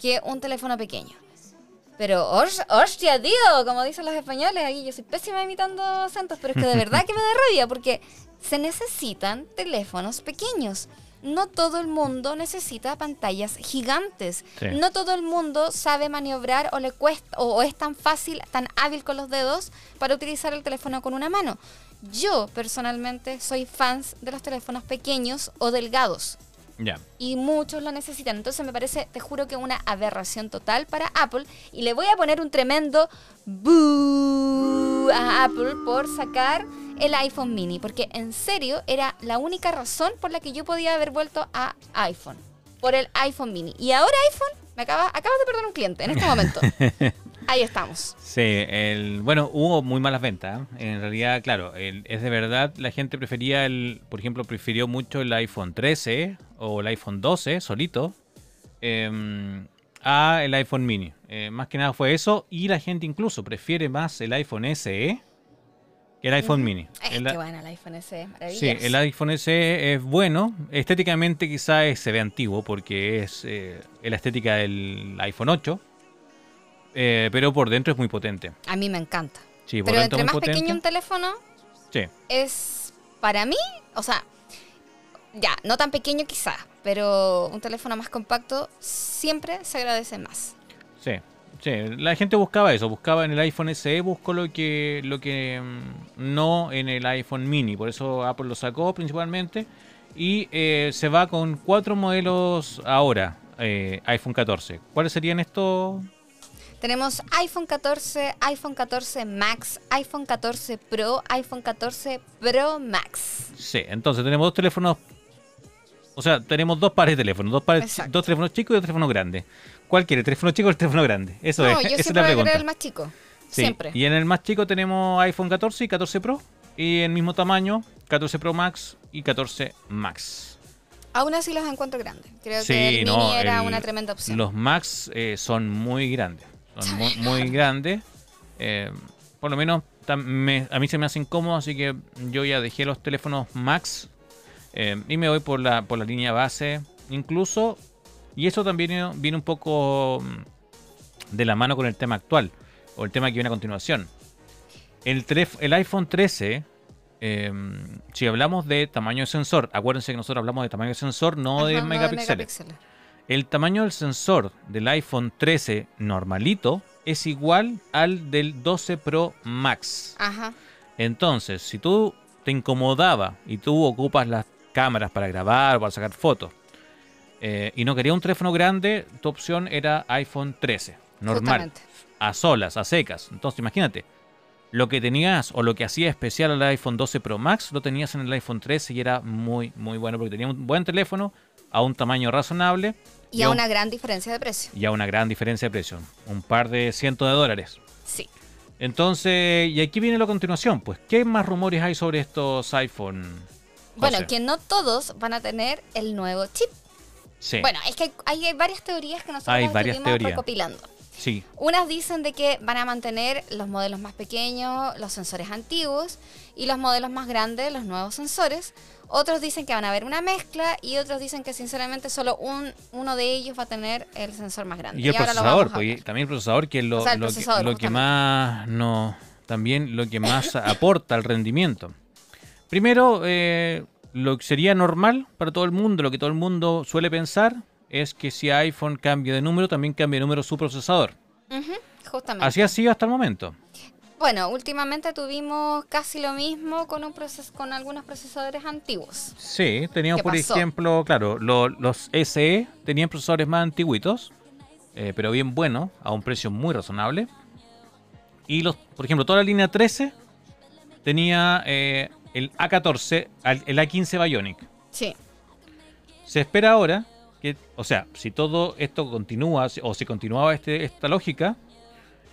que un teléfono pequeño. Pero, hos- hostia, tío, como dicen los españoles, aquí yo soy pésima imitando acentos, pero es que de verdad que me da rabia porque se necesitan teléfonos pequeños. No todo el mundo necesita pantallas gigantes. Sí. No todo el mundo sabe maniobrar o le cuesta o, o es tan fácil, tan hábil con los dedos para utilizar el teléfono con una mano. Yo personalmente soy fans de los teléfonos pequeños o delgados Ya. y muchos lo necesitan. Entonces me parece, te juro que una aberración total para Apple y le voy a poner un tremendo boo a Apple por sacar el iPhone mini, porque en serio era la única razón por la que yo podía haber vuelto a iPhone, por el iPhone mini. Y ahora iPhone, me acaba, acabas de perder un cliente en este momento. Ahí estamos. Sí, el, bueno, hubo muy malas ventas. ¿eh? En realidad, claro, el- es de verdad, la gente prefería el, por ejemplo, prefirió mucho el iPhone 13 o el iPhone 12 solito em, a el iPhone mini. Eh, más que nada fue eso y la gente incluso prefiere más el iPhone SE que el iPhone mini. Es El- que bueno, el iPhone S es Sí, el iPhone SE es bueno. Estéticamente quizás se ve antiguo porque es eh, la estética del iPhone 8. Eh, pero por dentro es muy potente. A mí me encanta. Sí, por Pero dentro entre muy más potente. pequeño un teléfono, Sí, es para mí, o sea, ya, no tan pequeño quizás, pero un teléfono más compacto siempre se agradece más. sí, sí. La gente buscaba eso, buscaba en el iPhone SE, buscó lo que, lo que mm, no en el iPhone mini. Por eso Apple lo sacó principalmente. Y eh, se va con cuatro modelos ahora, eh, iPhone 14. ¿Cuáles serían estos? Tenemos iPhone 14, iPhone 14 Max, iPhone 14 Pro, iPhone 14 Pro Max. Sí, entonces tenemos dos teléfonos. O sea, tenemos dos pares de teléfonos, dos, pares, dos teléfonos chicos y dos teléfonos grandes. ¿Cuál quiere? ¿El teléfono chico o el teléfono grande? Eso no, es, yo esa es siempre voy a el más chico. Sí, Siempre. Y en el más chico tenemos iPhone 14 y 14 Pro. Y en mismo tamaño, 14 Pro Max y 14 Max. Aún así los encuentro grandes. Creo Sí, que el no, Mini era el- una tremenda opción. Los Max eh, son muy grandes. Son muy, muy grandes. Eh, por lo menos me- a mí se me hace incómodo, así que yo ya dejé los teléfonos Max eh, y me voy por la, por la línea base. Incluso, y eso también viene, viene un poco mm, de la mano con el tema actual, o el tema que viene a continuación. El, el iPhone 13, eh, si hablamos de tamaño de sensor, acuérdense que nosotros hablamos de tamaño de sensor, no de Ajá, megapíxeles. megapíxeles. El tamaño del sensor del iPhone 13 normalito es igual al del 12 Pro Max. Ajá. Entonces, si tú te incomodaba y tú ocupas las cámaras para grabar o para sacar fotos eh, y no querías un teléfono grande, tu opción era iPhone 13, normal, Justamente. a solas, a secas. Entonces, imagínate, lo que tenías o lo que hacía especial al iPhone 12 Pro Max lo tenías en el iPhone 13 y era muy, muy bueno porque tenía un buen teléfono a un tamaño razonable Y a un- una gran diferencia de precio. y a una gran diferencia de precio, un par de cientos de dólares. Sí. Entonces, y aquí viene la continuación, pues, ¿qué más rumores hay sobre estos iPhone? Bueno, José? que no todos van a tener el nuevo chip. Sí, Bueno, es que hay, hay varias teorías que nosotros Hay varias teorías. recopilando. sí, Unas dicen de que van a mantener los modelos más pequeños, los sensores antiguos, y los modelos más grandes, los nuevos sensores. Otros dicen que van a haber una mezcla y otros dicen que sinceramente solo un, uno de ellos va a tener el sensor más grande. y el procesador, hablar. también el procesador que es lo, O sea, lo que- lo más no, también lo que más aporta al rendimiento. Primero, eh, lo que sería normal para todo el mundo, lo que todo el mundo suele pensar, es que si iPhone cambia de número, también cambia de número su procesador. Justamente. Así ha sido hasta el momento. Bueno, últimamente tuvimos casi lo mismo con, un proces con algunos procesadores antiguos. Sí, teníamos ¿Qué por pasó? ejemplo, claro, lo- los SE tenían procesadores más antiguitos, eh, pero bien buenos, a un precio muy razonable. Y los, por ejemplo, toda la línea 13 tenía eh, el A14, al- el A15 Bionic. Sí. Se espera ahora que, o sea, si todo esto continúa, o si continuaba este, esta lógica,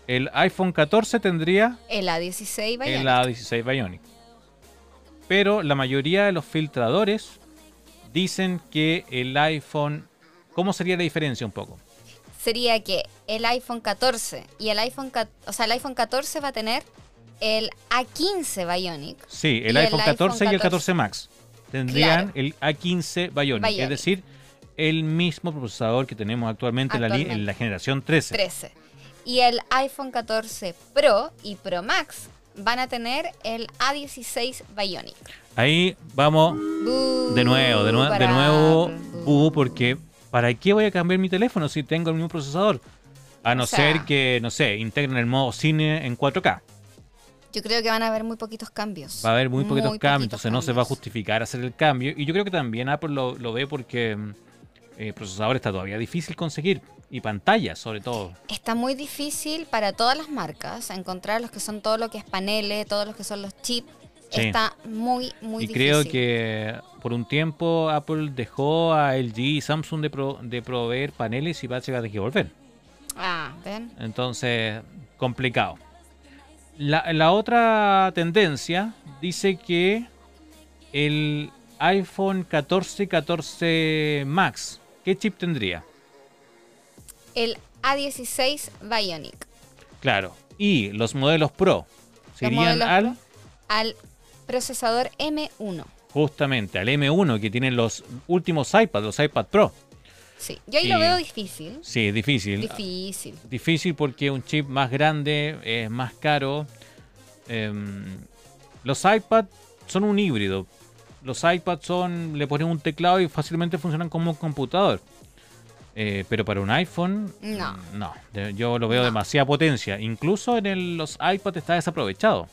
el iPhone 14 tendría El A16 Bionic. el A16 Bionic. Pero la mayoría de los filtradores dicen que el iPhone... ¿Cómo sería la diferencia un poco? Sería que el iPhone 14 y el iPhone, o sea, el iPhone 14 va a tener el A15 Bionic. Sí, el iPhone iPhone 14 y el 14. 14 Max tendrían Claro. el A15 Bionic, Bionic. es decir, el mismo procesador que tenemos actualmente, En, la, en la generación 13. 13. Y el iPhone 14 Pro y Pro Max van a tener el A16 Bionic. Ahí vamos Bú, de nuevo, de, nue- de nuevo, porque ¿para qué voy a cambiar mi teléfono si tengo el mismo procesador? A no O sea- ser que, no sé, integren el modo cine en 4K. Yo creo que van a haber muy poquitos cambios. Va a haber muy poquitos cambios, poquitos entonces no se va a justificar hacer el cambio. Y yo creo que también Apple lo, lo ve porque mm, eh, procesador está todavía difícil conseguir. Y pantallas, sobre todo. Está muy difícil para todas las marcas encontrar los que son todo lo que es paneles, todos los que son los chips. Sí. Está muy, muy y difícil. creo que por un tiempo Apple dejó a LG y Samsung de, pro- de proveer paneles y va a tener que volver. Ah, ¿ven? Entonces, complicado. La, la otra tendencia dice que el iPhone 14, 14 Max, ¿qué chip tendría? El A16 Bionic. Claro. Y los modelos Pro Los serían al Pro al procesador M1. justamente al M1 que tienen los últimos iPad, los iPad Pro. Sí, yo ahí lo veo difícil. Sí, difícil. Difícil. Difícil porque un chip más grande es más caro. Em, los iPad son un híbrido. Los iPads son, le ponen un teclado y fácilmente funcionan como un computador. Eh, pero para un iPhone, No. Yo lo veo No. demasiada potencia. Incluso en el- los iPads está desaprovechado.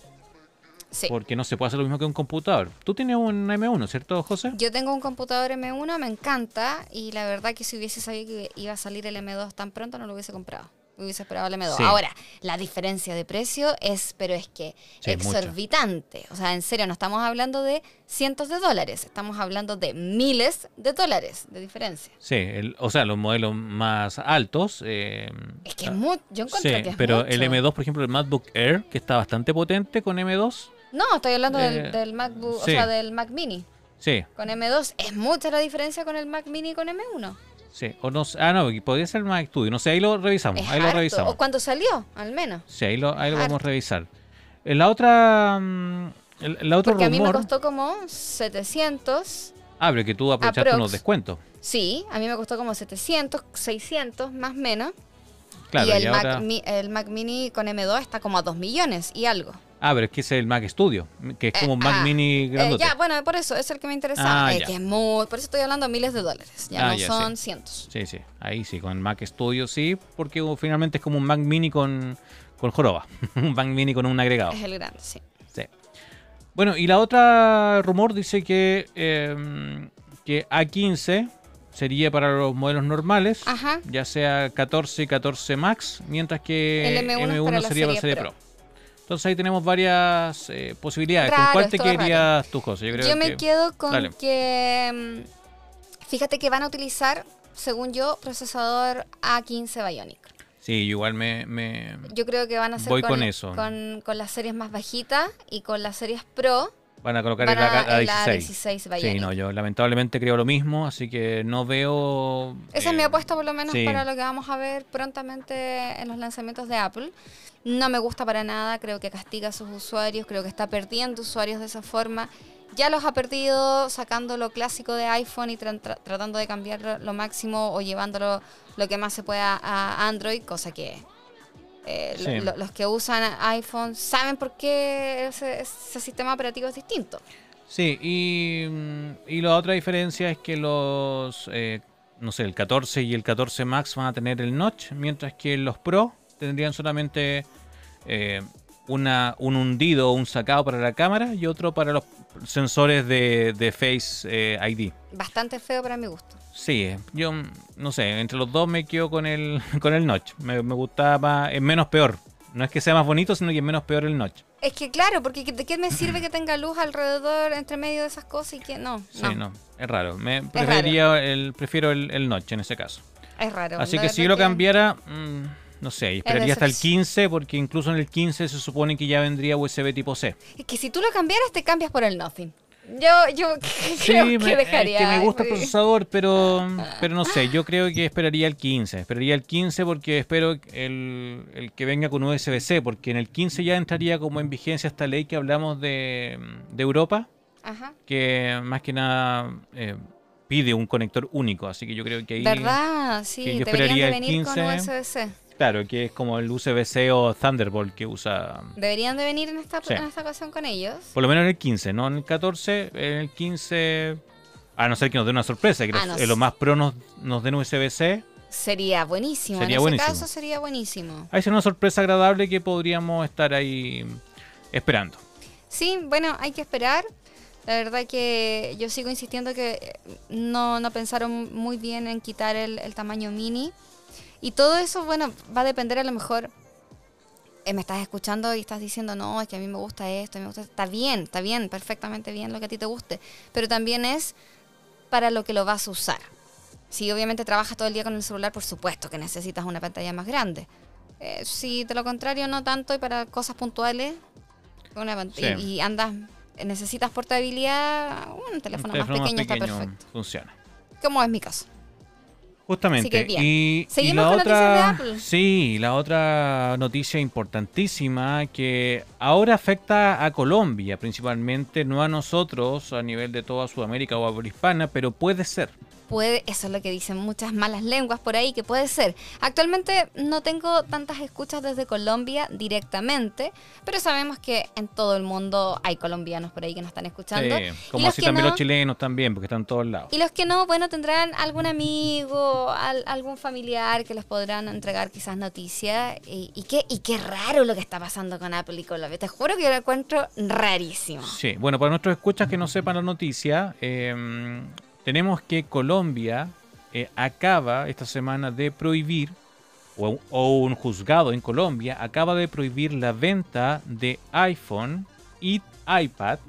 Sí. Porque no se puede hacer lo mismo que un computador. Tú tienes un M1, ¿cierto, José? Yo tengo un computador M1, me encanta. Y la verdad que si hubiese sabido que iba a salir el M2 tan pronto, no lo hubiese comprado. Hubiese esperado el M2. Sí. Ahora, la diferencia de precio es, pero es que Sí, exorbitante. O sea, en serio, no estamos hablando de cientos de dólares, estamos hablando de miles de dólares de diferencia. Sí, el- o sea, los modelos más altos. eh, Es que es mucho. Yo encuentro Sí, que es pero mucho. el M2, por ejemplo, el MacBook Air, que está bastante potente con M2. No, estoy hablando Eh, del, del MacBook, o sea, del Mac Mini. Sí, Con M2 es mucha la diferencia con el Mac Mini y con M1. Sí. O no, ah, no, podría ser el Mac Studio. No sé, ahí lo revisamos. Es ahí lo revisamos. O cuando salió, al menos. Sí, ahí lo, ahí lo vamos a revisar. Eh, La otra. mm, La otra Porque a mí me rumor. costó como 700. Ah, pero que tú aprovechaste Aprox. unos descuentos. Sí, a mí me costó como 700, 600 más o menos. Claro, y y, el, ahora. Mac, el Mac Mini con M2 está como a 2 millones y algo. Ah, pero es que ese es el Mac Studio, que es como un Eh, Mac ah, Mini Eh, grandote. ya, bueno, por eso es el que me interesaba. Ah, eh, ya. que es muy, por eso estoy hablando de miles de dólares. Ya Ah, no ya, son sí. cientos. Sí, sí. Ahí sí, con el Mac Studio sí, porque uh, finalmente es como un Mac Mini con, con joroba. un Mac Mini con un agregado. Es el grande, sí. Sí. Bueno, y la otra rumor dice que, eh, que A15 sería para los modelos normales, Ajá. ya sea 14 y 14 Max, mientras que El M1 es para la sería para serie serie Pro. Pro. Entonces ahí tenemos varias eh, posibilidades. Raro, ¿Con cuál te todo quedarías tú, José? Yo, creo me que- quedo con Dale. que. mm, Fíjate que van a utilizar, según yo, procesador A15 Bionic. Sí, igual me... me- Yo creo que van a hacer Voy con eso. Con, con las series más bajitas y con las series Pro Van a colocar van el a, A- el A16. A16 Bionic. Sí, no, yo lamentablemente creo lo mismo, así que no veo... Esa es mi eh, apuesta por lo menos sí. para lo que vamos a ver prontamente en los lanzamientos de Apple. No me gusta para nada, creo que castiga a sus usuarios, creo que está perdiendo usuarios de esa forma. Ya los ha perdido sacando lo clásico de iPhone y tra- tra- tratando de cambiar lo máximo o llevándolo lo que más se pueda a Android, cosa que eh, lo- Sí. lo- los que usan iPhone saben por qué ese, ese sistema operativo es distinto. Sí, y, mm, y la otra diferencia es que los, eh, no sé, el 14 y el 14 Max van a tener el notch, mientras que los Pro tendrían solamente eh, una, un hundido o un sacado para la cámara y otro para los sensores de, de Face eh, ID. Bastante feo para mi gusto. Sí, yo mm, no sé, entre los dos me quedo con el, con el notch. Me, me gustaba es menos peor. No es que sea más bonito, sino que es menos peor el notch. Es que claro, porque ¿de qué me sirve que tenga luz alrededor, entre medio de esas cosas y que no? Sí, no, no, es raro. Me preferiría el, prefiero el, el notch en ese caso. Es raro. Así que si yo lo cambiara, mm, no sé, esperaría hasta el decepción. 15, porque incluso en el 15 se supone que ya vendría USB tipo C. Es que si tú lo cambiaras, te cambias por el Nothing. Yo, yo creo Sí, que es dejaría. que me gusta el procesador, pero, pero no sé, yo creo que esperaría el 15. Esperaría el 15 porque espero el, el que venga con USB-C, porque en el 15 ya entraría como en vigencia esta ley que hablamos de, de Europa, Ajá. que más que nada eh, pide un conector único, así que yo creo que ahí... ¿Verdad? Sí, que yo esperaría de el venir con 15. USB-C. Claro, que es como el USB-C o Thunderbolt que usa... Deberían de venir en esta, Sí. en esta ocasión con ellos. Por lo menos en el 15, no en el 14, en el 15... A no ser que nos dé una sorpresa, que Ah, los, no en sé. los más pro nos, nos den USB-C. Sería buenísimo. Sería en buenísimo. ese caso sería buenísimo. Ahí sería una sorpresa agradable que podríamos estar ahí esperando. Sí, bueno, hay que esperar. La verdad que yo sigo insistiendo que eh, no, no pensaron muy bien en quitar el, el tamaño mini. Y todo eso, bueno, va a depender a lo mejor. eh, me estás escuchando y estás diciendo, no, es que a mí me gusta esto, me gusta. Está bien, está bien, perfectamente bien lo que a ti te guste. Pero también es para lo que lo vas a usar. Si obviamente trabajas todo el día con el celular, por supuesto que necesitas una pantalla más grande. Eh, si de lo contrario no tanto y para cosas puntuales, una Sí. y, y andas, necesitas portabilidad, un teléfono, Un teléfono más pequeño, está perfecto. funciona. Como es mi caso. Justamente. Así que bien. Y, y Seguimos la con noticias de otra, Apple. sí, la otra noticia importantísima que ahora afecta a Colombia, principalmente, no a nosotros a nivel de toda Sudamérica o habla hispana, pero puede ser. Puede, eso es lo que dicen muchas malas lenguas por ahí, que puede ser. Actualmente no tengo tantas escuchas desde Colombia directamente, pero sabemos que en todo el mundo hay colombianos por ahí que nos están escuchando. Sí, Y como los así también no- los chilenos también, porque están en todos lados. Y los que no, bueno, tendrán algún amigo, al- algún familiar que les podrán entregar quizás noticias. Y, y qué, y qué raro lo que está pasando con Apple y Colombia. Te juro que yo lo encuentro rarísimo. Sí, bueno, para nuestros escuchas que no sepan la noticia, eh, tenemos que Colombia eh, acaba esta semana de prohibir, o, o un juzgado en Colombia acaba de prohibir la venta de iPhone y iPad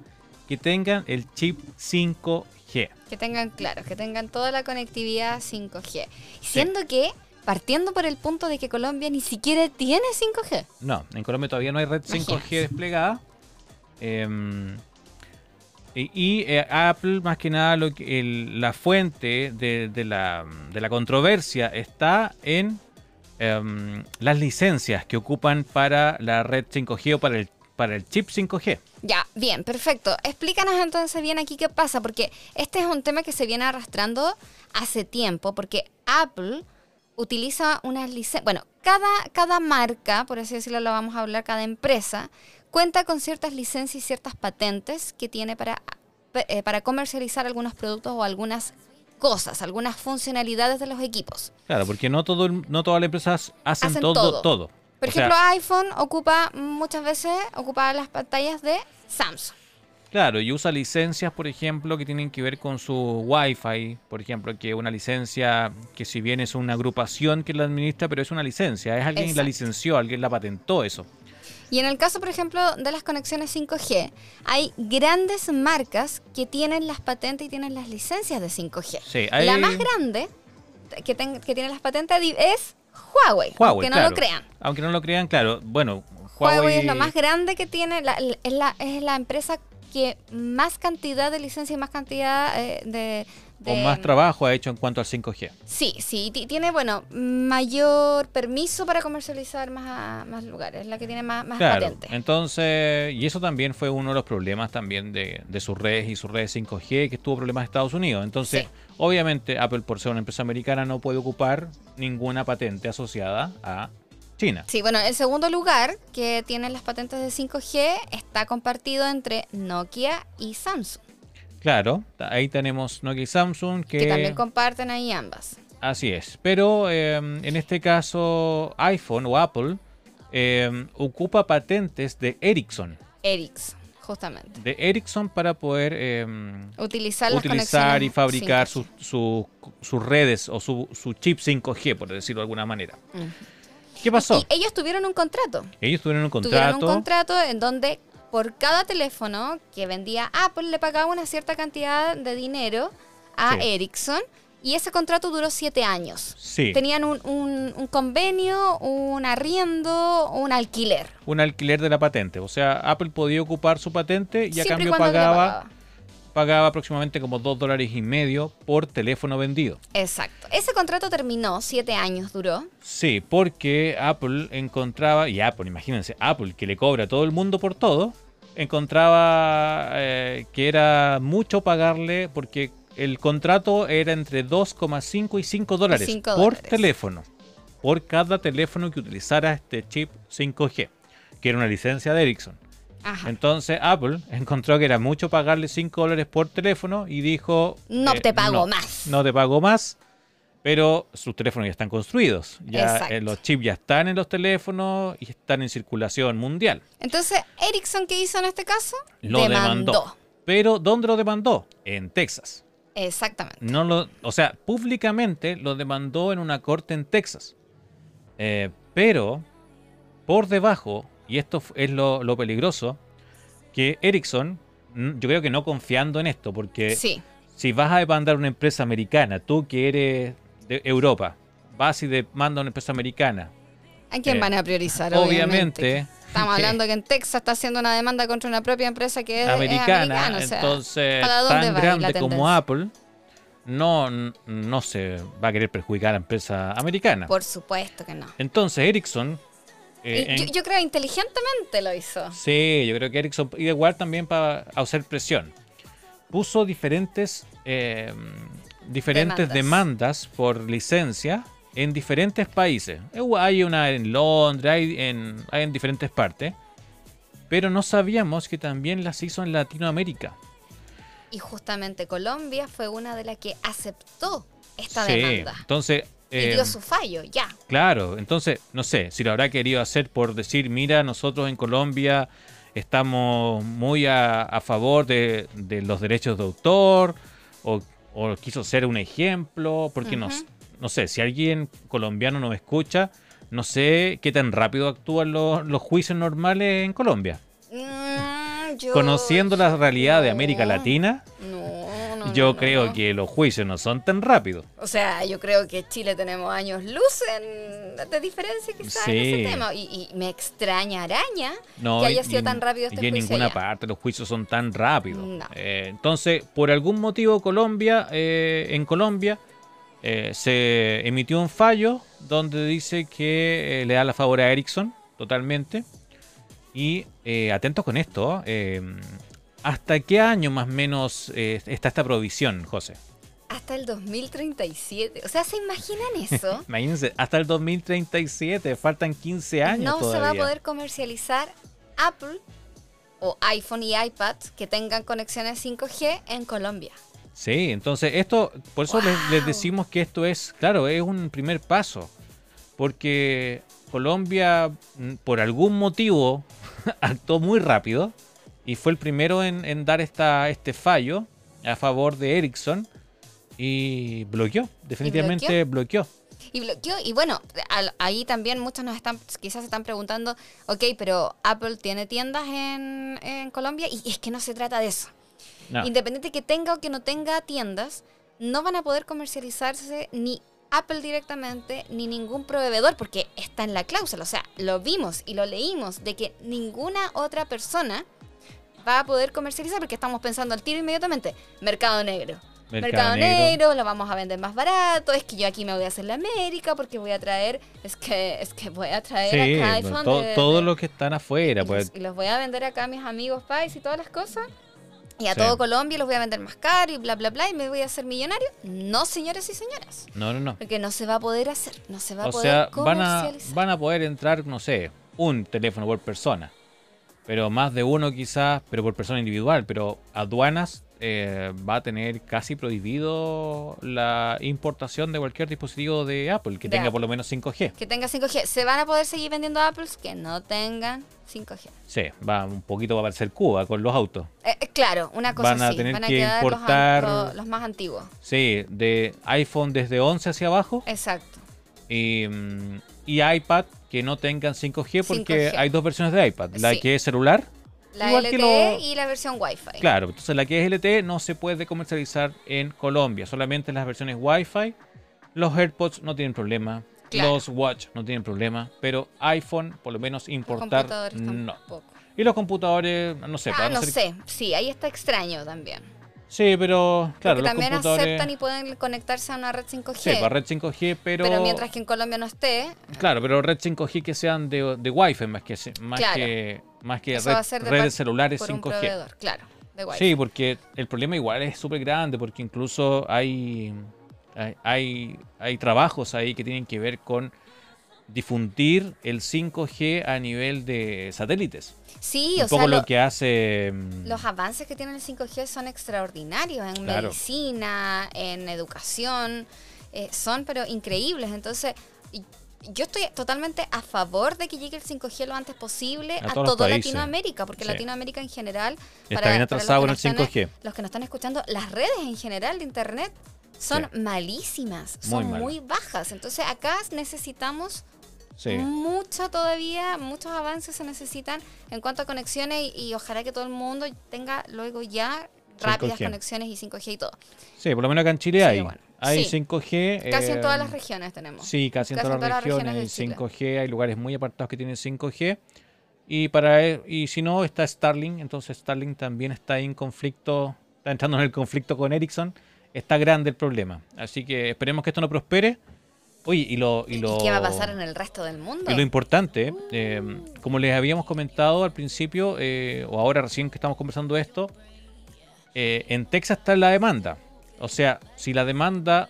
que tengan el chip 5G. Que tengan, claro, que tengan toda la conectividad 5G. Siendo que, partiendo por el punto de que Colombia ni siquiera tiene 5G. No, en Colombia todavía no hay red 5G Imagínate. desplegada. Em, y eh, Apple, más que nada, la fuente de, de la, de la controversia está en em, las licencias que ocupan para la red 5G o para el, para el chip 5G. Ya, bien, perfecto. Explícanos entonces bien aquí qué pasa, porque este es un tema que se viene arrastrando hace tiempo, porque Apple utiliza unas licencias, bueno, cada, cada marca, por así decirlo, lo vamos a hablar, cada empresa, cuenta con ciertas licencias y ciertas patentes que tiene para, eh, para comercializar algunos productos o algunas cosas, algunas funcionalidades de los equipos. Claro, porque no, todo, no todas las empresas hacen, Hacen todo, todo. todo. Por O sea, ejemplo, iPhone ocupa muchas veces ocupa las pantallas de Samsung. Claro, y usa licencias, por ejemplo, que tienen que ver con su Wi-Fi, por ejemplo, que una licencia que si bien es una agrupación que la administra, pero es una licencia, es alguien que la Exacto. licenció, alguien la patentó eso. Y en el caso, por ejemplo, de las conexiones 5G, hay grandes marcas que tienen las patentes y tienen las licencias de 5G. Sí, hay La más grande que, ten- que tiene las patentes es Huawei, Huawei, aunque no claro. lo crean. Aunque no lo crean, claro, bueno, Huawei, Huawei, es lo más grande que tiene, la- es, la, es la empresa que más cantidad de licencias y más cantidad eh, de, o más trabajo ha hecho en cuanto al 5G. Sí, sí, ti- tiene, bueno, mayor permiso para comercializar más, a- más lugares, la que tiene más, más Claro, patentes. entonces, y eso también fue uno de los problemas también de, de sus redes y sus redes 5G, que tuvo problemas en Estados Unidos. Entonces, Sí. obviamente, Apple, por ser una empresa americana, no puede ocupar ninguna patente asociada a China. Sí, bueno, el segundo lugar que tienen las patentes de 5G está compartido entre Nokia y Samsung, Claro, ahí tenemos Nokia y Samsung, que, que también comparten ahí ambas. así es. Pero eh, en este caso, iPhone o Apple eh, ocupa patentes de Ericsson. Ericsson, justamente. De Ericsson para poder eh, Utilizar las utilizar y fabricar 5G. sus su- redes o su, su chip 5G, por decirlo de alguna manera. Ujú. ¿Qué pasó? Y ellos tuvieron un contrato. Ellos tuvieron un Tuvieron contrato. un contrato en donde por cada teléfono que vendía Apple le pagaba una cierta cantidad de dinero a Sí. Ericsson y ese contrato duró siete años. Sí, Tenían un, un- un convenio, un arriendo, un alquiler. un alquiler de la patente. O sea, Apple podía ocupar su patente y a cambio pagaba. Pagaba aproximadamente como 2 dólares y medio por teléfono vendido. Exacto. Ese contrato terminó, siete años duró. Sí, porque Apple encontraba, y Apple, imagínense, Apple que le cobra a todo el mundo por todo, encontraba eh, que era mucho pagarle porque el contrato era entre 2,5 y 5 dólares por dólares. teléfono, por cada teléfono que utilizara este chip 5G, que era una licencia de Ericsson. Ajá. Entonces Apple encontró que era mucho pagarle 5 dólares por teléfono y dijo... No eh, te pago no, más. No te pago más, pero sus teléfonos ya están construidos. Ya eh, los chips ya están en los teléfonos y están en circulación mundial. Entonces, Ericsson, ¿qué hizo en este caso? Lo demandó. Pero ¿dónde lo demandó? En Texas. Exactamente. No lo, o sea, públicamente lo demandó en una corte en Texas. Eh, pero por debajo, y esto es lo, lo peligroso, que Ericsson, mm, yo creo que no confiando en esto, porque Sí. si vas a demandar una empresa americana, tú que eres de Europa, vas y demandas a una empresa americana, ¿A quién Eh, van a priorizar? obviamente. Estamos hablando que en Texas está haciendo una demanda contra una propia empresa que es es americana, americana, o sea, entonces ¿para dónde tan va grande como? Apple no, no se va a querer perjudicar a la empresa americana. Por supuesto que no. Entonces Ericsson... eh, yo, creo inteligentemente lo hizo. Sí, yo creo que Ericsson, y igual también para hacer presión, puso diferentes, eh, diferentes Demandas. demandas. por licencia en diferentes países. Eh, Hay una en Londres, hay en, hay en diferentes partes, pero no sabíamos que también las hizo en Latinoamérica. Y justamente Colombia fue una de las que aceptó esta Sí, demanda. entonces... Y dio su fallo, ya. Claro, entonces, no sé, si lo habrá querido hacer por decir, mira, nosotros en Colombia estamos muy a, a favor de, de los derechos de autor, o, o quiso ser un ejemplo, porque no, no sé, si alguien colombiano nos escucha, no sé qué tan rápido actúan los, los juicios normales en Colombia. Mm, yo- Conociendo la realidad de América Latina, No, no, yo no, creo no. que los juicios no son tan rápidos. O sea, yo creo que Chile tenemos años luz en- de diferencia quizás en ese tema. Y, y me extraña araña que haya sido y- tan rápido este y en juicio ninguna allá. parte los juicios son tan rápidos. Eh, entonces, por algún motivo, Colombia, eh, en Colombia, eh, se emitió un fallo donde dice que eh, le da la favor a Ericsson totalmente. Y eh, atentos con esto, eh, ¿hasta qué año más o menos eh, está esta provisión, José? Hasta el 2037. O sea, ¿se imaginan eso? Imagínense, hasta el 2037, faltan 15 años no se va a poder comercializar Apple o iPhone y iPad que tengan conexiones 5G en Colombia. Sí, entonces esto, por eso les, les decimos que esto es, claro, es un primer paso, porque Colombia, mm, por algún motivo, actuó muy rápido y fue el primero en, en dar esta, este fallo a favor de Ericsson y bloqueó, definitivamente bloqueó. Y bloqueó, y bueno, al- ahí también muchos nos están, quizás se están preguntando, ok, pero Apple tiene tiendas en, en Colombia y es que no se trata de eso. No, Independiente que tenga o que no tenga tiendas, no van a poder comercializarse ni Apple directamente ni ningún proveedor porque está en la cláusula. O sea, lo vimos y lo leímos de que ninguna otra persona va a poder comercializar porque estamos pensando al tiro inmediatamente. Mercado negro. Mercado, negro. lo vamos a vender más barato. Es que yo aquí me voy a hacer la América porque voy a traer, es que, es que voy a traer Sí, acá iPhone. to- todos los que están afuera, y pues los, y los voy a vender acá a mis amigos pais y todas las cosas. Y a Sí. todo Colombia los voy a vender más caro y bla, bla, bla. Y me voy a hacer millonario. No, señores y señoras. no, no, no. Porque no se va a poder hacer. No se va a O poder sea, van a, comercializar. van a poder entrar, no sé, un teléfono por persona. Pero más de uno quizás, pero por persona individual. Pero aduanas eh, va a tener casi prohibido la importación de cualquier dispositivo de Apple que De tenga Apple. por lo menos 5G. Que tenga 5G. ¿Se van a poder seguir vendiendo Apples que no tengan 5G? Sí, va un poquito va a parecer Cuba con los autos. Eh, eh, claro, una cosa Van a tener van a que importar- los, los más antiguos. Sí, de iPhone desde 11 hacia abajo Exacto. y, mm, y iPad que no tengan 5G porque 5G. hay dos versiones de iPad. La Sí. que es celular La Igual LTE que lo- y la versión Wi-Fi. Claro, entonces la que es LTE no se puede comercializar en Colombia, solamente en las versiones Wi-Fi. Los AirPods no tienen problema, Claro. los Watch no tienen problema, pero iPhone, por lo menos importar, no. tampoco. Y los computadores, no sé, Ah, no ser- sé. Sí, ahí está extraño también. Sí, pero claro, Porque los también computadores. aceptan y pueden conectarse a una red 5G. Sí, para red 5G, pero. pero... mientras que en Colombia no esté, Claro, pero red 5G que sean de, de Wi-Fi más que, más Claro. que, más que eso red- de redes par- celulares por un 5G. proveedor. Claro, de Wi-Fi. Sí, porque el problema igual es súper grande, porque incluso hay, hay, hay, hay trabajos ahí que tienen que ver con difundir el 5G a nivel de satélites. Sí, Un o poco sea, lo lo- que hace... mm, los avances que tiene el 5G son extraordinarios en Claro. medicina, en educación, eh, son pero increíbles. Entonces, yo estoy totalmente a favor de que llegue el 5G lo antes posible A a, países. Latinoamérica, porque Sí. Latinoamérica en general Está bien los atrasado con el nos están- 5G. los que nos están escuchando, las redes en general de internet son malísimas, son muy bajas. Entonces, acá necesitamos Sí. mucho todavía, muchos avances se necesitan en cuanto a conexiones y, y ojalá que todo el mundo tenga luego ya rápidas 5G. conexiones y 5G y todo. Sí, por lo menos acá en Chile Sí, hay. bueno. Hay Sí. 5G. Casi en eh, todas las regiones tenemos. Sí, casi, en Casi todas las regiones hay de Chile. 5G, hay lugares muy apartados que tienen 5G. Y para e- y si no está Starlink, entonces Starlink también está en conflicto, está entrando en el conflicto con Ericsson. Está grande el problema. Así que esperemos que esto no prospere. Oye, y lo y ¿Y lo qué va a pasar en el resto del mundo? y lo importante, eh, como les habíamos comentado al principio, eh, o ahora recién que estamos conversando esto, eh, en Texas está la demanda. O sea, si la demanda,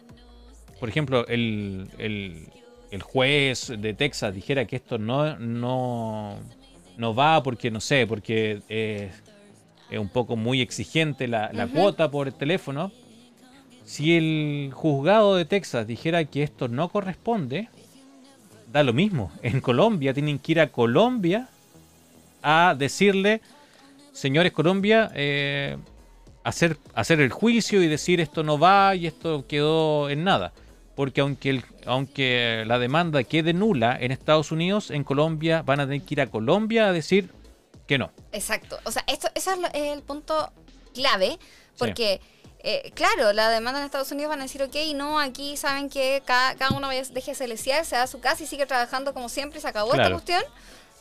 por ejemplo, el, el- el juez de Texas dijera que esto no, no, no va porque, no sé, porque es un poco muy exigente la, cuota por el teléfono, si el juzgado de Texas dijera que esto no corresponde, da lo mismo. En Colombia tienen que ir a Colombia a decirle, señores Colombia, eh, hacer, hacer el juicio y decir esto no va y esto quedó en nada. Porque aunque, el- aunque la demanda quede nula en Estados Unidos, en Colombia van a tener que ir a Colombia a decir que no. Exacto. O sea, esto, eso es, lo- es el punto clave, porque, eh, claro, la demanda en Estados Unidos van a decir, ok, no, aquí saben que cada, cada uno deje de celestial, se da a su casa y sigue trabajando como siempre y se acabó esta cuestión.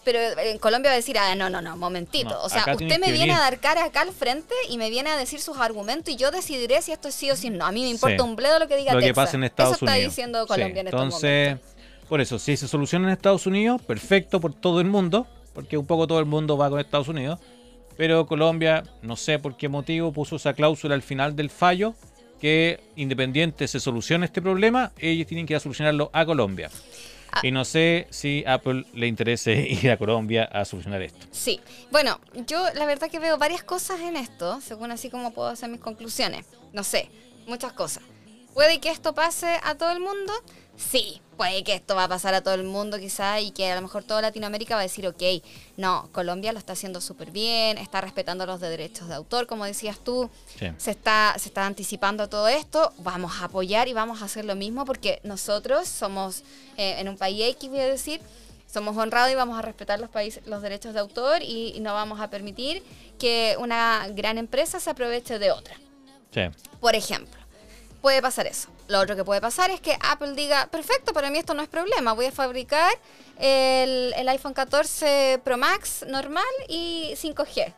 Pero en Colombia va a decir, ah, no, no, no, momentito. No, o sea, usted me que viene a dar cara acá al frente y me viene a decir sus argumentos y yo decidiré si esto es sí o si no. A mí me importa Sí. un bledo lo que diga lo que Texas. pasa en Estados Eso está Unidos. diciendo Sí, Colombia en estos Entonces, momentos. por eso, si se soluciona en Estados Unidos, perfecto por todo el mundo, porque un poco todo el mundo va con Estados Unidos. Pero Colombia, no sé por qué motivo, puso esa cláusula al final del fallo que independiente se solucione este problema, ellos tienen que ir a solucionarlo a Colombia. Ah. Y no sé si Apple le interese ir a Colombia a solucionar esto. Sí, bueno, yo la verdad que veo varias cosas en esto, según así como puedo hacer mis conclusiones. No sé, muchas cosas. ¿Puede que esto pase a todo el mundo? Sí, puede que esto va a pasar a todo el mundo quizá y que a lo mejor toda Latinoamérica va a decir, ok, no, Colombia lo está haciendo súper bien, está respetando los de derechos de autor, como decías tú, Sí. se está, se está anticipando a todo esto, vamos a apoyar y vamos a hacer lo mismo porque nosotros somos eh, en un país X, voy a decir, somos honrados y vamos a respetar los, países, los derechos de autor y, y no vamos a permitir que una gran empresa se aproveche de otra. Sí. Por ejemplo, puede pasar eso. Lo otro que puede pasar es que Apple diga, perfecto, para mí esto no es problema, voy a fabricar el, el iPhone 14 Pro Max normal y 5G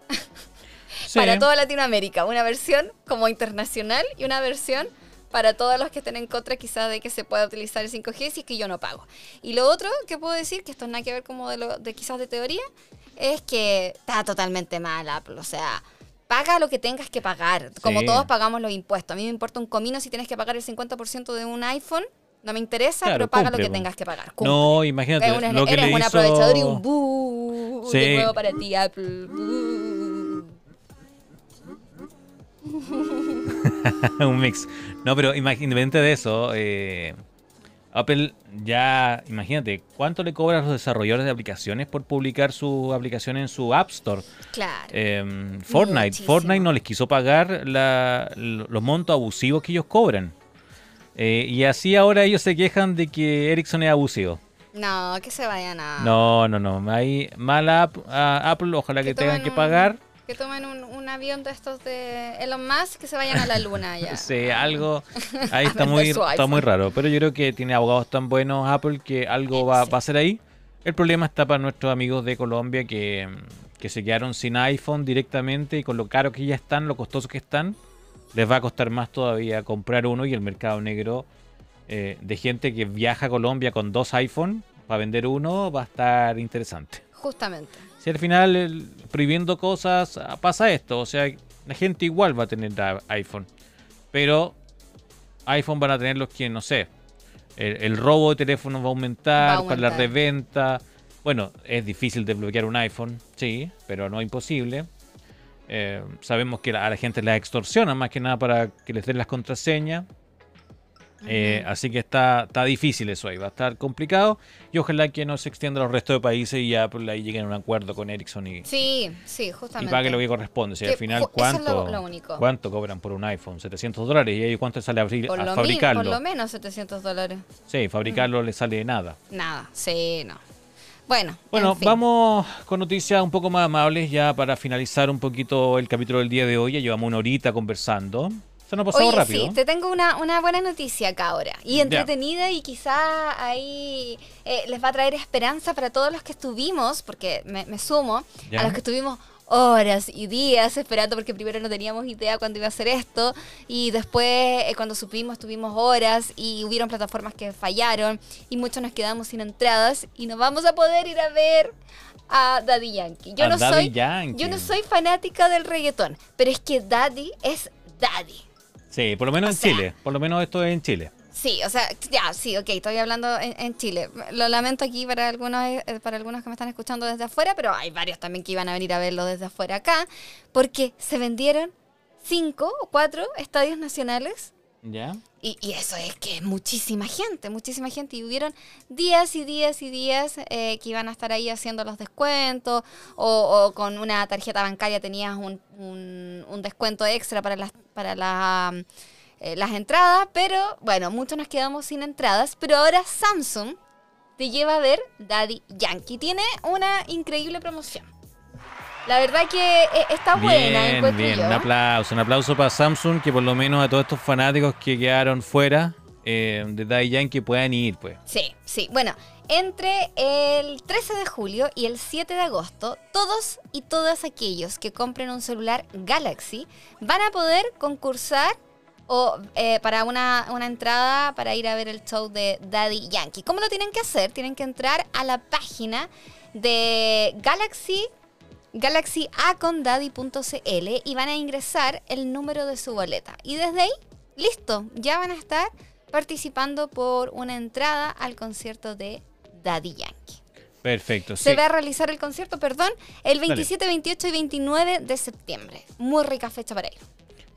Sí. para toda Latinoamérica. Una versión como internacional y una versión para todos los que estén en contra quizá de que se pueda utilizar el 5G si es que yo no pago. Y lo otro que puedo decir, que esto nada que ver como de, lo, de quizás de teoría, es que está totalmente mal Apple. O sea, paga lo que tengas que pagar, como Sí. todos pagamos los impuestos. A mí me importa un comino si tienes que pagar el 50% de un iPhone. No me interesa, Claro, pero paga cumple, lo que tengas que pagar. Cumple. No, imagínate Eres un, lo que eres le un hizo... aprovechador y un bú. Sí. De nuevo para ti, Apple. Bú. un mix. No, pero independiente de eso, eh, Apple ya, imagínate, ¿cuánto le cobra a los desarrolladores de aplicaciones por publicar su aplicación en su App Store? Claro. Eh, Fortnite, Muchísimo. Fortnite no les quiso pagar la- los montos abusivos que ellos cobran. Eh, y así ahora ellos se quejan de que Ericsson es abusivo. No, que se vayan a. No, no, no. Hay mala app- a Apple, ojalá que, Que tengan que un- pagar. Que tomen un, un avión de estos de Elon Musk que se vayan a la luna ya. Sí, algo ahí está muy, está muy raro. Pero yo creo que tiene abogados tan buenos Apple que algo va, Sí. va a ser ahí. El problema está para nuestros amigos de Colombia que, que se quedaron sin iPhone directamente y con lo caro que ya están, lo costosos que están, les va a costar más todavía comprar uno y el mercado negro eh, de gente que viaja a Colombia con dos iPhone para vender uno va a estar interesante. Justamente. Si al final el- prohibiendo cosas ah, pasa esto, o sea, la gente igual va a tener iPhone, pero iPhone van a tener los que, no sé, el, el robo de teléfonos va a aumentar, Va a para la aumentar. reventa. Bueno, es difícil desbloquear un iPhone, sí, pero no imposible. Eh, sabemos que la- a la gente la extorsionan más que nada para que les den las contraseñas. Eh, así que está, está difícil eso ahí, va a estar complicado. Y ojalá que no se extienda a los restos de países y Apple ahí lleguen a un acuerdo con Ericsson y, Sí, sí, y pague lo que corresponde. Si al final, es ¿cuánto, lo- lo único. ¿cuánto cobran por un iPhone? 700 dólares. ¿Y ahí cuánto sale a, por, lo fabricarlo? por lo menos 700 dólares. Sí, fabricarlo le sale nada. Nada, sí, no. Bueno, Bueno, en fin. vamos con noticias un poco más amables ya para finalizar un poquito el capítulo del día de hoy. Ya llevamos una horita conversando. Se nos ha pasado Oye, rápido. sí, te tengo una, una buena noticia acá ahora. Y entretenida y quizá ahí eh, les va a traer esperanza para todos los que estuvimos, porque me, me sumo, a los que estuvimos horas y días esperando porque primero no teníamos idea cuándo iba a ser esto y después eh, cuando supimos tuvimos horas y hubieron plataformas que fallaron y muchos nos quedamos sin entradas y no vamos a poder ir a ver a Daddy Yankee. Yo A no Daddy soy Yankee. yo no soy fanática del reggaetón, pero es que Daddy es Daddy. Sí, por lo menos O en sea- Chile. Por lo menos esto es en Chile. Sí, o sea, ya, sí, ok, estoy hablando en, en Chile. Lo lamento aquí para algunos, eh, para algunos que me están escuchando desde afuera, pero hay varios también que iban a venir a verlo desde afuera acá, porque se vendieron cinco o cuatro estadios nacionales Y, y eso es que muchísima gente, muchísima gente. Y hubieron días y días y días eh, que iban a estar ahí haciendo los descuentos o, o con una tarjeta bancaria tenías un, un- descuento extra para las, para eh, las entradas. Pero bueno, muchos nos quedamos sin entradas. Pero ahora Samsung te lleva a ver Daddy Yankee. Tiene una increíble promoción. La verdad que eh, está buena, Bien, encuentro bien. yo. Un aplauso. Un aplauso para Samsung, que por lo menos a todos estos fanáticos que quedaron fuera eh, de Daddy Yankee puedan ir, pues. Sí, sí. Bueno, entre el 13 de julio y el 7 de agosto, todos y todas aquellos que compren un celular Galaxy van a poder concursar o eh, para una, una entrada para ir a ver el show de Daddy Yankee. ¿Cómo lo tienen que hacer? Tienen que entrar a la página de Galaxy galaxyacondaddy.cl y van a ingresar el número de su boleta. Y desde ahí, listo, ya van a estar participando por una entrada al concierto de Daddy Yankee. Perfecto. Se sí. va a realizar el concierto, perdón, el 27, 28 y 29 de septiembre. Muy rica fecha para ir.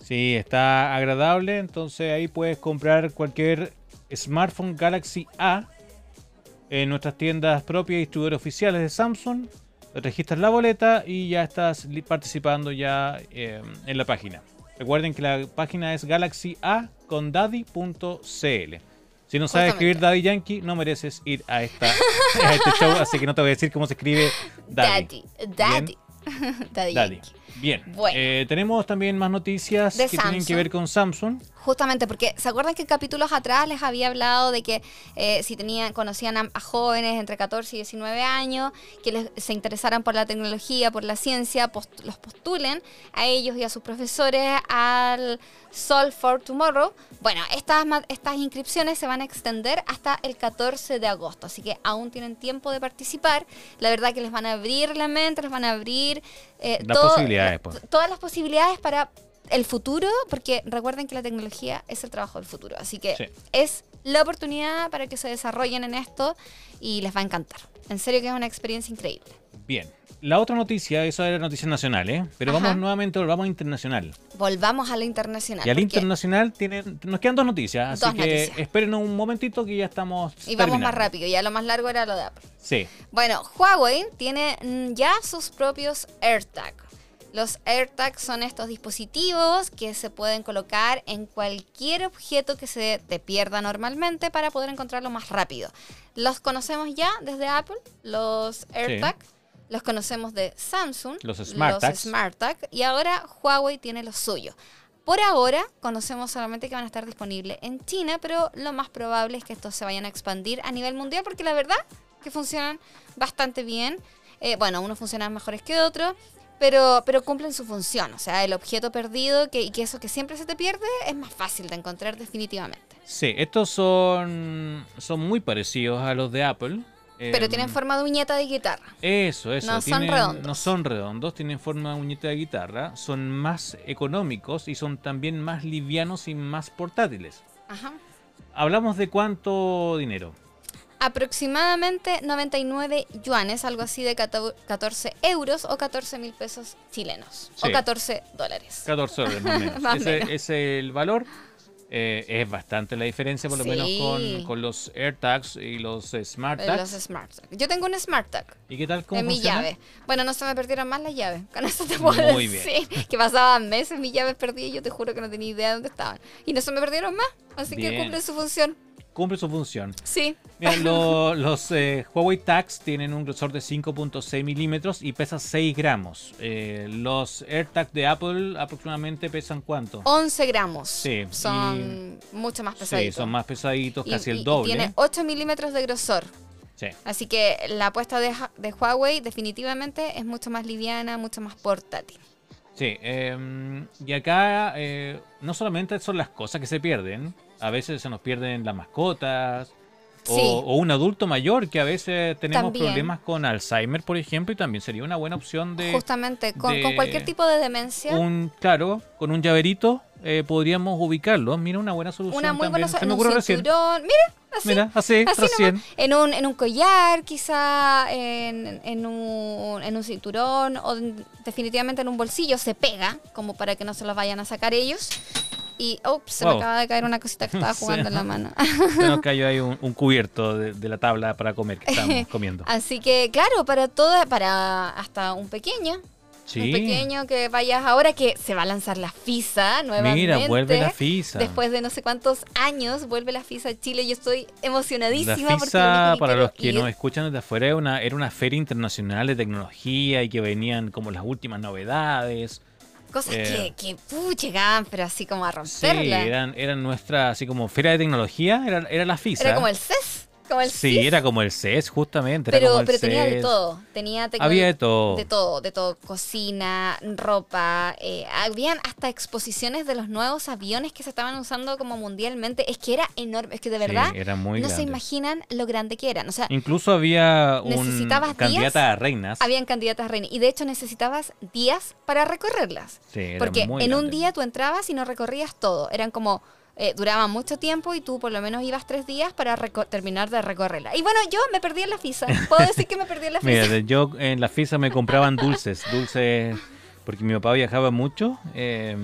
Sí, está agradable. Entonces ahí puedes comprar cualquier smartphone Galaxy A en nuestras tiendas propias y distribuidores oficiales de Samsung. Registras la boleta y ya estás participando ya eh, en la página. Recuerden que la página es galaxyacondaddy.cl. Si no sabes escribir. Daddy Yankee, no mereces ir a, esta, a este show, así que no te voy a decir cómo se escribe Daddy. Daddy. Daddy. Daddy. Bien. Bueno. Eh, tenemos también más noticias De que tienen que ver con Samsung. Justamente porque, ¿se acuerdan que capítulos atrás les había hablado de que eh, si tenían, conocían a, a jóvenes entre 14 y 19 años que les, se interesaran por la tecnología, por la ciencia, post- los postulen a ellos y a sus profesores al Sol for Tomorrow? Bueno, estas, estas inscripciones se van a extender hasta el 14 de agosto, así que aún tienen tiempo de participar. La verdad que les van a abrir la mente, les van a abrir eh, Las todo- posibilidades, pues. todas las posibilidades para el futuro, porque recuerden que la tecnología es el trabajo del futuro. Así que Sí. es la oportunidad para que se desarrollen en esto y les va a encantar. En serio que es una experiencia increíble. Bien. La otra noticia, eso era noticia nacional, ¿eh? Pero Ajá. vamos nuevamente, vamos a internacional. Volvamos a lo internacional. Y al internacional tienen, nos quedan dos noticias, así Dos que noticias. esperen un momentito que ya estamos. y vamos más rápido, ya lo más largo era lo de Apple. Sí. Bueno, Huawei tiene ya sus propios AirTag. Los AirTags son estos dispositivos que se pueden colocar en cualquier objeto que se te pierda normalmente para poder encontrarlo más rápido. Los conocemos ya desde Apple, los AirTag. Los conocemos de Samsung, Los SmartTags. SmartTag, y ahora Huawei tiene los suyos. Por ahora conocemos solamente que van a estar disponibles en China, pero lo más probable es que estos se vayan a expandir a nivel mundial porque la verdad que funcionan bastante bien. Eh, bueno, unos funcionan mejores que otros, pero, pero cumplen su función. O sea, el objeto perdido que, y que eso que siempre se te pierde es más fácil de encontrar definitivamente. Sí, estos son, son muy parecidos a los de Apple. Pero Em, tienen forma de uñeta de guitarra. Eso, eso. No son redondos. No son redondos, tienen forma de uñeta de guitarra, son más económicos y son también más livianos y más portátiles. Ajá. Hablamos de cuánto dinero. Aproximadamente 99 yuanes, algo así de 14 euros o 14 mil pesos chilenos. Sí. O 14 dólares. 14 dólares más o menos. Más ese, menos. es el valor. Eh, es bastante la diferencia, por lo menos con, con los AirTags y los eh, Eh, SmartTags. Los Smart Tag. Yo tengo un Smart Tag ¿Y qué tal? ¿Cómo en mi funciona? llave. Bueno, no se me perdieron más las llaves. Con eso te puedo Muy bien. decir que pasaban meses mis llaves perdidas y yo te juro que no tenía idea de dónde estaban. Y no se me perdieron más. Así que Bien. cumple su función. Cumple su función. Sí. Mira, lo- los eh, Huawei Tags tienen un grosor de 5.6 milímetros y pesa 6 gramos. Eh, los AirTags de Apple aproximadamente pesan cuánto? 11 gramos. Sí, Son mucho más Sí, pesaditos. son más pesaditos, casi y- el y doble. tiene 8 milímetros de grosor. Sí. Así que la apuesta de Huawei definitivamente es mucho más liviana, mucho más portátil. Sí, em, y acá eh, no solamente son las cosas que se pierden, a veces se nos pierden las mascotas, o, Sí. o un adulto mayor que a veces tenemos También. problemas con Alzheimer, por ejemplo, y también sería una buena opción de Justamente, con, de- con cualquier tipo de demencia. un, claro, con un llaverito eh, podríamos ubicarlo. Mira, una buena solución. una muy buena también. so- Se en me un cinturón. Mira, así. Mira, así, así recién. en, un, en un collar, quizá en, en, un, en un cinturón o en- definitivamente en un bolsillo. Se pega, como para que no se los vayan a sacar ellos. Y, ups, se Wow. me acaba de caer una cosita que estaba Sí. jugando en la mano. Se nos cayó ahí un, un cubierto de, de la tabla para comer que estamos comiendo. Así que, claro, para toda, para hasta un pequeño, Sí. un pequeño que vayas ahora que se va a lanzar la FISA nuevamente. Mira, vuelve la FISA. Después de no sé cuántos años vuelve la FISA a Chile. Yo estoy emocionadísima La porque FISA, único para los que ir. nos escuchan desde afuera, era una, era una feria internacional de tecnología y que venían como las últimas novedades. Cosas eh, que, que puh, llegaban, pero así como a Sí, romperla. eran, eran nuestra, así como feria de tecnología, era, era la FISA. Era como el CES, como el Sí, CIS, era como el CES, justamente. era pero, como el pero tenía de CES. todo. Tenía Había de todo. De todo, de todo. Cocina, ropa. eh, habían hasta exposiciones de los nuevos aviones que se estaban usando como mundialmente. Es que era enorme. Es que de Sí, verdad era muy no se imaginan lo grande que eran. O sea, Incluso había un candidata a reinas. habían candidatas a reina. Y de hecho necesitabas días para recorrerlas. Sí, era Porque muy en un día tú entrabas y no recorrías todo. Eran como. Eh, duraban mucho tiempo y tú por lo menos ibas tres días para terminar de recorrerla. Y bueno, yo me perdí en la FISA. Puedo decir que me perdí en la FISA. Mira, yo en la FISA me compraban dulces, dulces, porque mi papá viajaba mucho eh,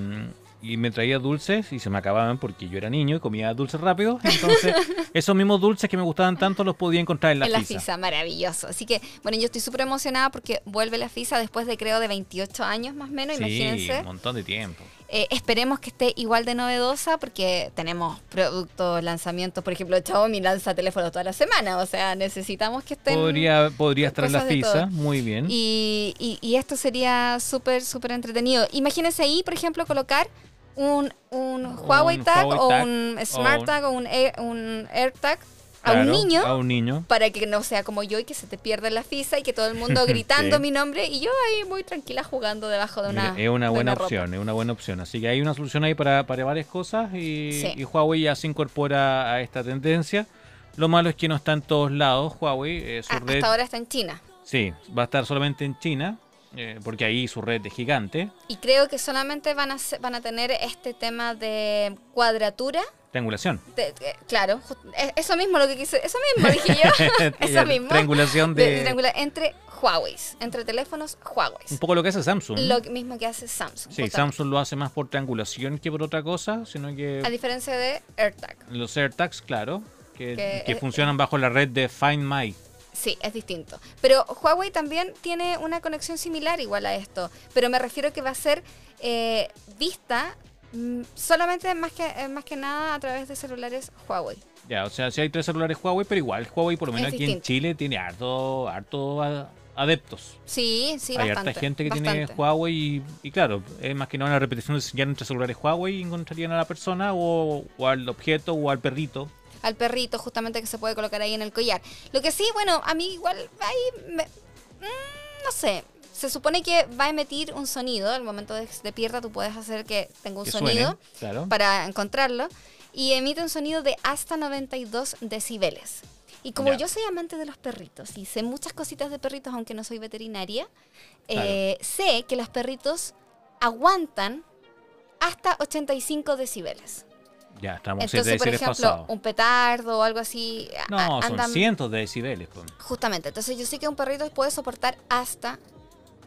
y me traía dulces y se me acababan porque yo era niño y comía dulces rápido. Entonces, esos mismos dulces que me gustaban tanto los podía encontrar en la en la FISA. FISA, maravilloso. Así que, bueno, yo estoy súper emocionada porque vuelve la FISA después de creo de 28 años más o menos, Sí, imagínense. un montón de tiempo. Eh, esperemos que esté igual de novedosa porque tenemos productos, lanzamientos. Por ejemplo, Xiaomi lanza teléfonos toda la semana. O sea, necesitamos que estén... Podría, podría estar en la FISA, muy bien. Y, y- y esto sería súper, súper entretenido. Imagínense ahí, por ejemplo, colocar un, un Huawei Tag Huawei o Tag un o Smart un- Tag o un, Air- un AirTag a un niño A un niño. para que no sea como yo y que se te pierda la FISA y que todo el mundo gritando Sí. mi nombre y yo ahí muy tranquila jugando debajo de Mira, una es una buena opción, es una buena opción. Así que hay una solución ahí para, para varias cosas y, Sí. y Huawei ya se incorpora a esta tendencia. Lo malo es que no está en todos lados Huawei. eh, su Ah, red, hasta ahora está en China. sí, va a estar solamente en China, eh, porque ahí su red es gigante. Y creo que solamente van a, van a tener este tema de cuadratura. Triangulación. de- de- claro, ju- e- eso mismo lo que quise, eso mismo dije yo. eso mismo. Triangulación De- de, triangula- entre Huawei, entre teléfonos Huawei. un poco lo que hace Samsung. Lo mismo que hace Samsung. sí, justamente. Samsung lo hace más por triangulación que por otra cosa, sino que A diferencia de AirTag. los AirTags, claro, que, Que- que funcionan bajo la red de Find My. Sí, es distinto. Pero Huawei también tiene una conexión similar igual a esto. Pero me refiero que va a ser eh, vista solamente más que, eh, más que nada a través de celulares Huawei. Ya, o sea, si hay tres celulares Huawei, pero igual Huawei por lo menos Es aquí en. Chile tiene harto, harto adeptos. Sí, sí, hay bastante. harta gente que tiene. Huawei y, y claro, es más que nada una repetición de señal entre celulares Huawei y encontrarían a la persona o, o al objeto o al perrito. Al perrito justamente que se puede colocar ahí en el collar. Lo que sí, bueno, a mí igual ahí, me- mm, no sé, se supone que va a emitir un sonido. Al momento de te pierda, tú puedes hacer que tenga un Que sonido. suene, claro. para encontrarlo y emite un sonido de hasta 92 decibeles. Y como Ya. yo soy amante de los perritos y sé muchas cositas de perritos, aunque no soy veterinaria, eh, sé que los perritos aguantan hasta 85 decibeles. Ya, estamos Entonces, por ejemplo, un petardo o algo así No, son cientos de decibeles. pues. justamente. Entonces yo sé que un perrito puede soportar hasta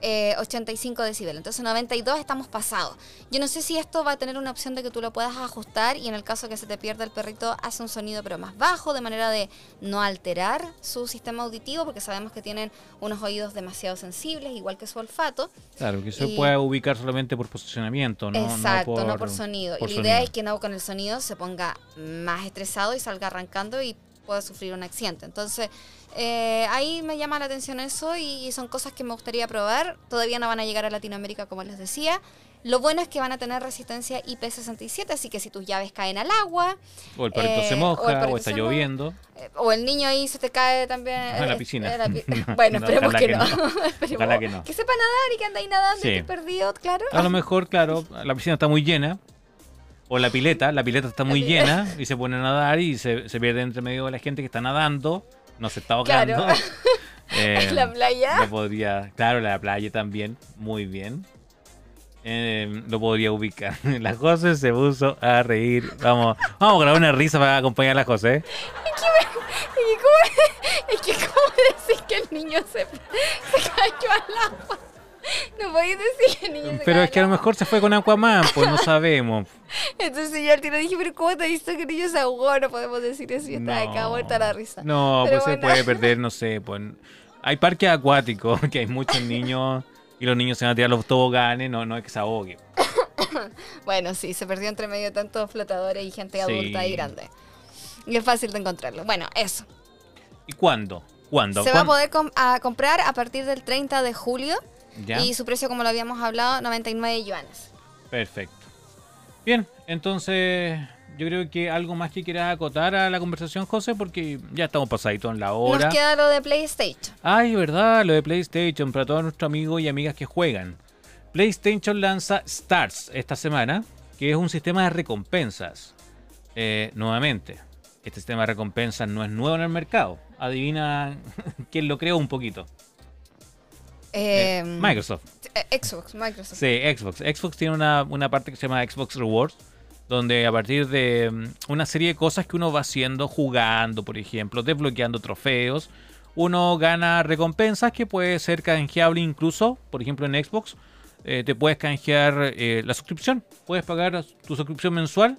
eh, 85 decibel. Entonces 92 estamos pasados. Yo no sé si esto va a tener una opción de que tú lo puedas ajustar y en el caso que se te pierda el perrito hace un sonido pero más bajo de manera de no alterar su sistema auditivo porque sabemos que tienen unos oídos demasiado sensibles igual que su olfato. Claro, que se Y- puede ubicar solamente por posicionamiento, no, Exacto, no por, sonido. por y la idea sonido. es que no con el sonido se ponga más estresado y salga arrancando y pueda sufrir un accidente. Entonces, eh, ahí me llama la atención eso y son cosas que me gustaría probar. Todavía no van a llegar a Latinoamérica, como les decía. Lo bueno es que van a tener resistencia IP67, así que si tus llaves caen al agua O el perrito eh, se moja, o, está lloviendo. eh, o el niño ahí se te cae también en la eh, piscina. la pi- bueno, no, esperemos que, que no. no. Esperemos que no. que sepa nadar y que ande ahí nadando Sí. y que perdido, claro. A lo mejor, claro, la piscina está muy llena. O la pileta, la pileta está muy llena y se pone a nadar y se, se pierde entre medio de la gente que está nadando, no se está ahogando. Claro. Eh, En la playa. Lo podría, claro, la playa también, muy bien. Eh, lo podría ubicar. La José se puso a reír. Vamos, vamos a grabar una risa para acompañar a la José. Es que, ¿cómo, es que cómo decir que el niño se, se cayó al agua. No podéis decir que niño Pero es que a lo mejor se fue con Aquaman, pues no sabemos. Entonces yo al tiro dije, pero ¿cómo te visto que el niño se ahogó? No podemos decir eso y está acá muerta la risa. No, Pero pues se puede perder, no sé. Pues, hay parques acuáticos que hay muchos niños y los niños se van a tirar los toboganes, no, no es que se ahogue. Bueno, sí, se perdió entre medio de tantos flotadores y gente Sí. adulta y grande. Y es fácil de encontrarlo. Bueno, eso. ¿Y cuándo? ¿Cuándo? Se va a poder com- a comprar a partir del 30 de julio. ¿Ya? Y su precio, como lo habíamos hablado, 99 yuanes. Perfecto. Bien, entonces yo creo que algo más que quieras acotar a la conversación, José, porque ya estamos pasaditos en la hora. Nos queda lo de PlayStation. Ay, verdad, lo de PlayStation para todos nuestros amigos y amigas que juegan. PlayStation lanza Stars esta semana, que es un sistema de recompensas. Eh, nuevamente, este sistema de recompensas no es nuevo en el mercado. Adivina quién lo creó un poquito. Eh, Eh, Microsoft. eh, Xbox, Microsoft. Sí, Xbox. Xbox tiene una, una parte que se llama Xbox Rewards, donde a partir de mm, una serie de cosas que uno va haciendo, jugando, por ejemplo, desbloqueando trofeos, uno gana recompensas que puede ser canjeable incluso, por ejemplo, en Xbox. eh, te puedes canjear eh, la suscripción. Puedes pagar tu suscripción mensual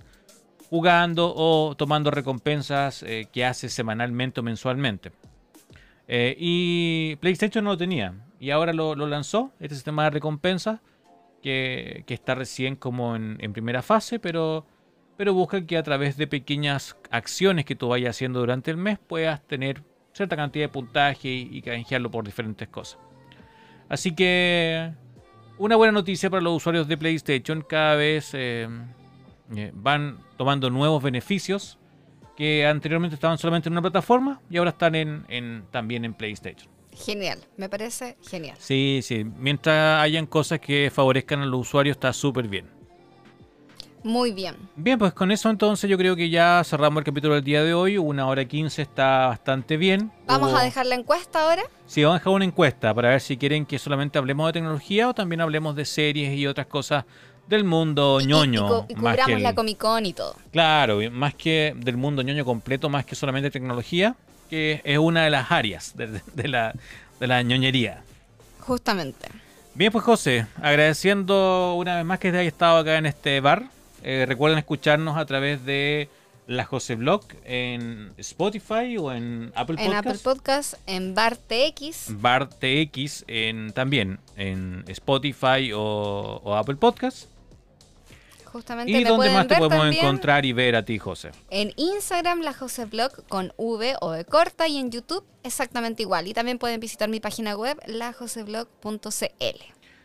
jugando o tomando recompensas eh, que haces semanalmente o mensualmente. Eh, y PlayStation no lo tenía. Y ahora lo, lanzó, este sistema de recompensas, que, está recién como en, primera fase, pero, pero busca que a través de pequeñas acciones que tú vayas haciendo durante el mes puedas tener cierta cantidad de puntaje y, y canjearlo por diferentes cosas. Así que una buena noticia para los usuarios de PlayStation, cada vez eh, eh, van tomando nuevos beneficios que anteriormente estaban solamente en una plataforma y ahora están en- también en PlayStation. Genial, me parece genial. Sí, sí. Mientras hayan cosas que favorezcan a los usuarios, está súper bien. Muy bien. Bien, pues con eso entonces yo creo que ya cerramos el capítulo del día de hoy. Una hora quince está bastante bien. Vamos Hubo- a dejar la encuesta ahora. Sí, vamos a dejar una encuesta para ver si quieren que solamente hablemos de tecnología o también hablemos de series y otras cosas del mundo Y- ñoño. Y, más que cubramos el- la Comic Con y todo. Claro, más que del mundo ñoño completo, más que solamente tecnología, que es una de las áreas de, de la, de la ñoñería. Justamente. Bien, pues José, agradeciendo una vez más que hayas estado acá en este bar. Eh, recuerden escucharnos a través de la José Blog en Spotify o en Apple En Podcast. Apple Podcast, en Bar TX. Bar TX en, también en Spotify o, o Apple Podcast. Justamente ¿Y me dónde más te podemos también encontrar y ver a ti, José? En Instagram, la Blog con V o de corta y en YouTube exactamente igual. Y también pueden visitar mi página web, lajoseblog.cl.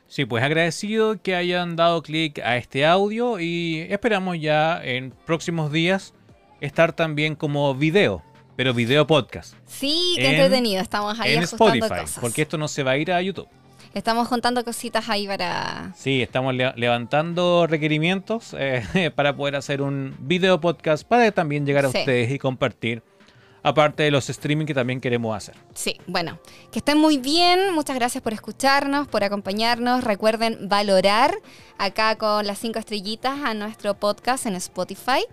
Sí, pues agradecido que hayan dado clic a este audio y esperamos ya en próximos días estar también como video, pero video podcast Sí, qué En- entretenido. Estamos ahí en ajustando Spotify, cosas. porque esto no se va a ir a YouTube. Estamos juntando cositas ahí para... Sí, estamos le- levantando requerimientos eh, para poder hacer un video podcast para también llegar a Sí. ustedes y compartir, aparte de los streaming que también queremos hacer. Sí, bueno, que estén muy bien. Muchas gracias por escucharnos, por acompañarnos. Recuerden valorar acá con las cinco estrellitas a nuestro podcast en Spotify.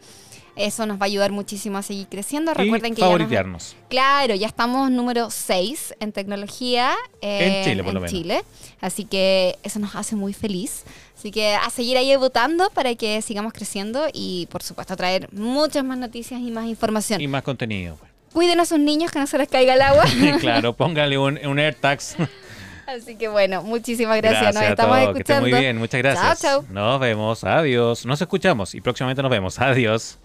Eso nos va a ayudar muchísimo a seguir creciendo. Y Recuerden que ya nos- favoritearnos. Claro, ya estamos número 6 en tecnología. eh, En Chile, por lo menos. Chile. Así que eso nos hace muy feliz. Así que a seguir ahí votando para que sigamos creciendo y, por supuesto, traer muchas más noticias y más información. Y más contenido. pues. Cuiden a sus niños que no se les caiga el agua. claro, póngale un, un AirTags. Así que, bueno, muchísimas gracias. Nos a estamos todos, que escuchando. muy bien, muchas gracias. Chao, chao. Nos vemos, adiós. Nos escuchamos y próximamente nos vemos. Adiós.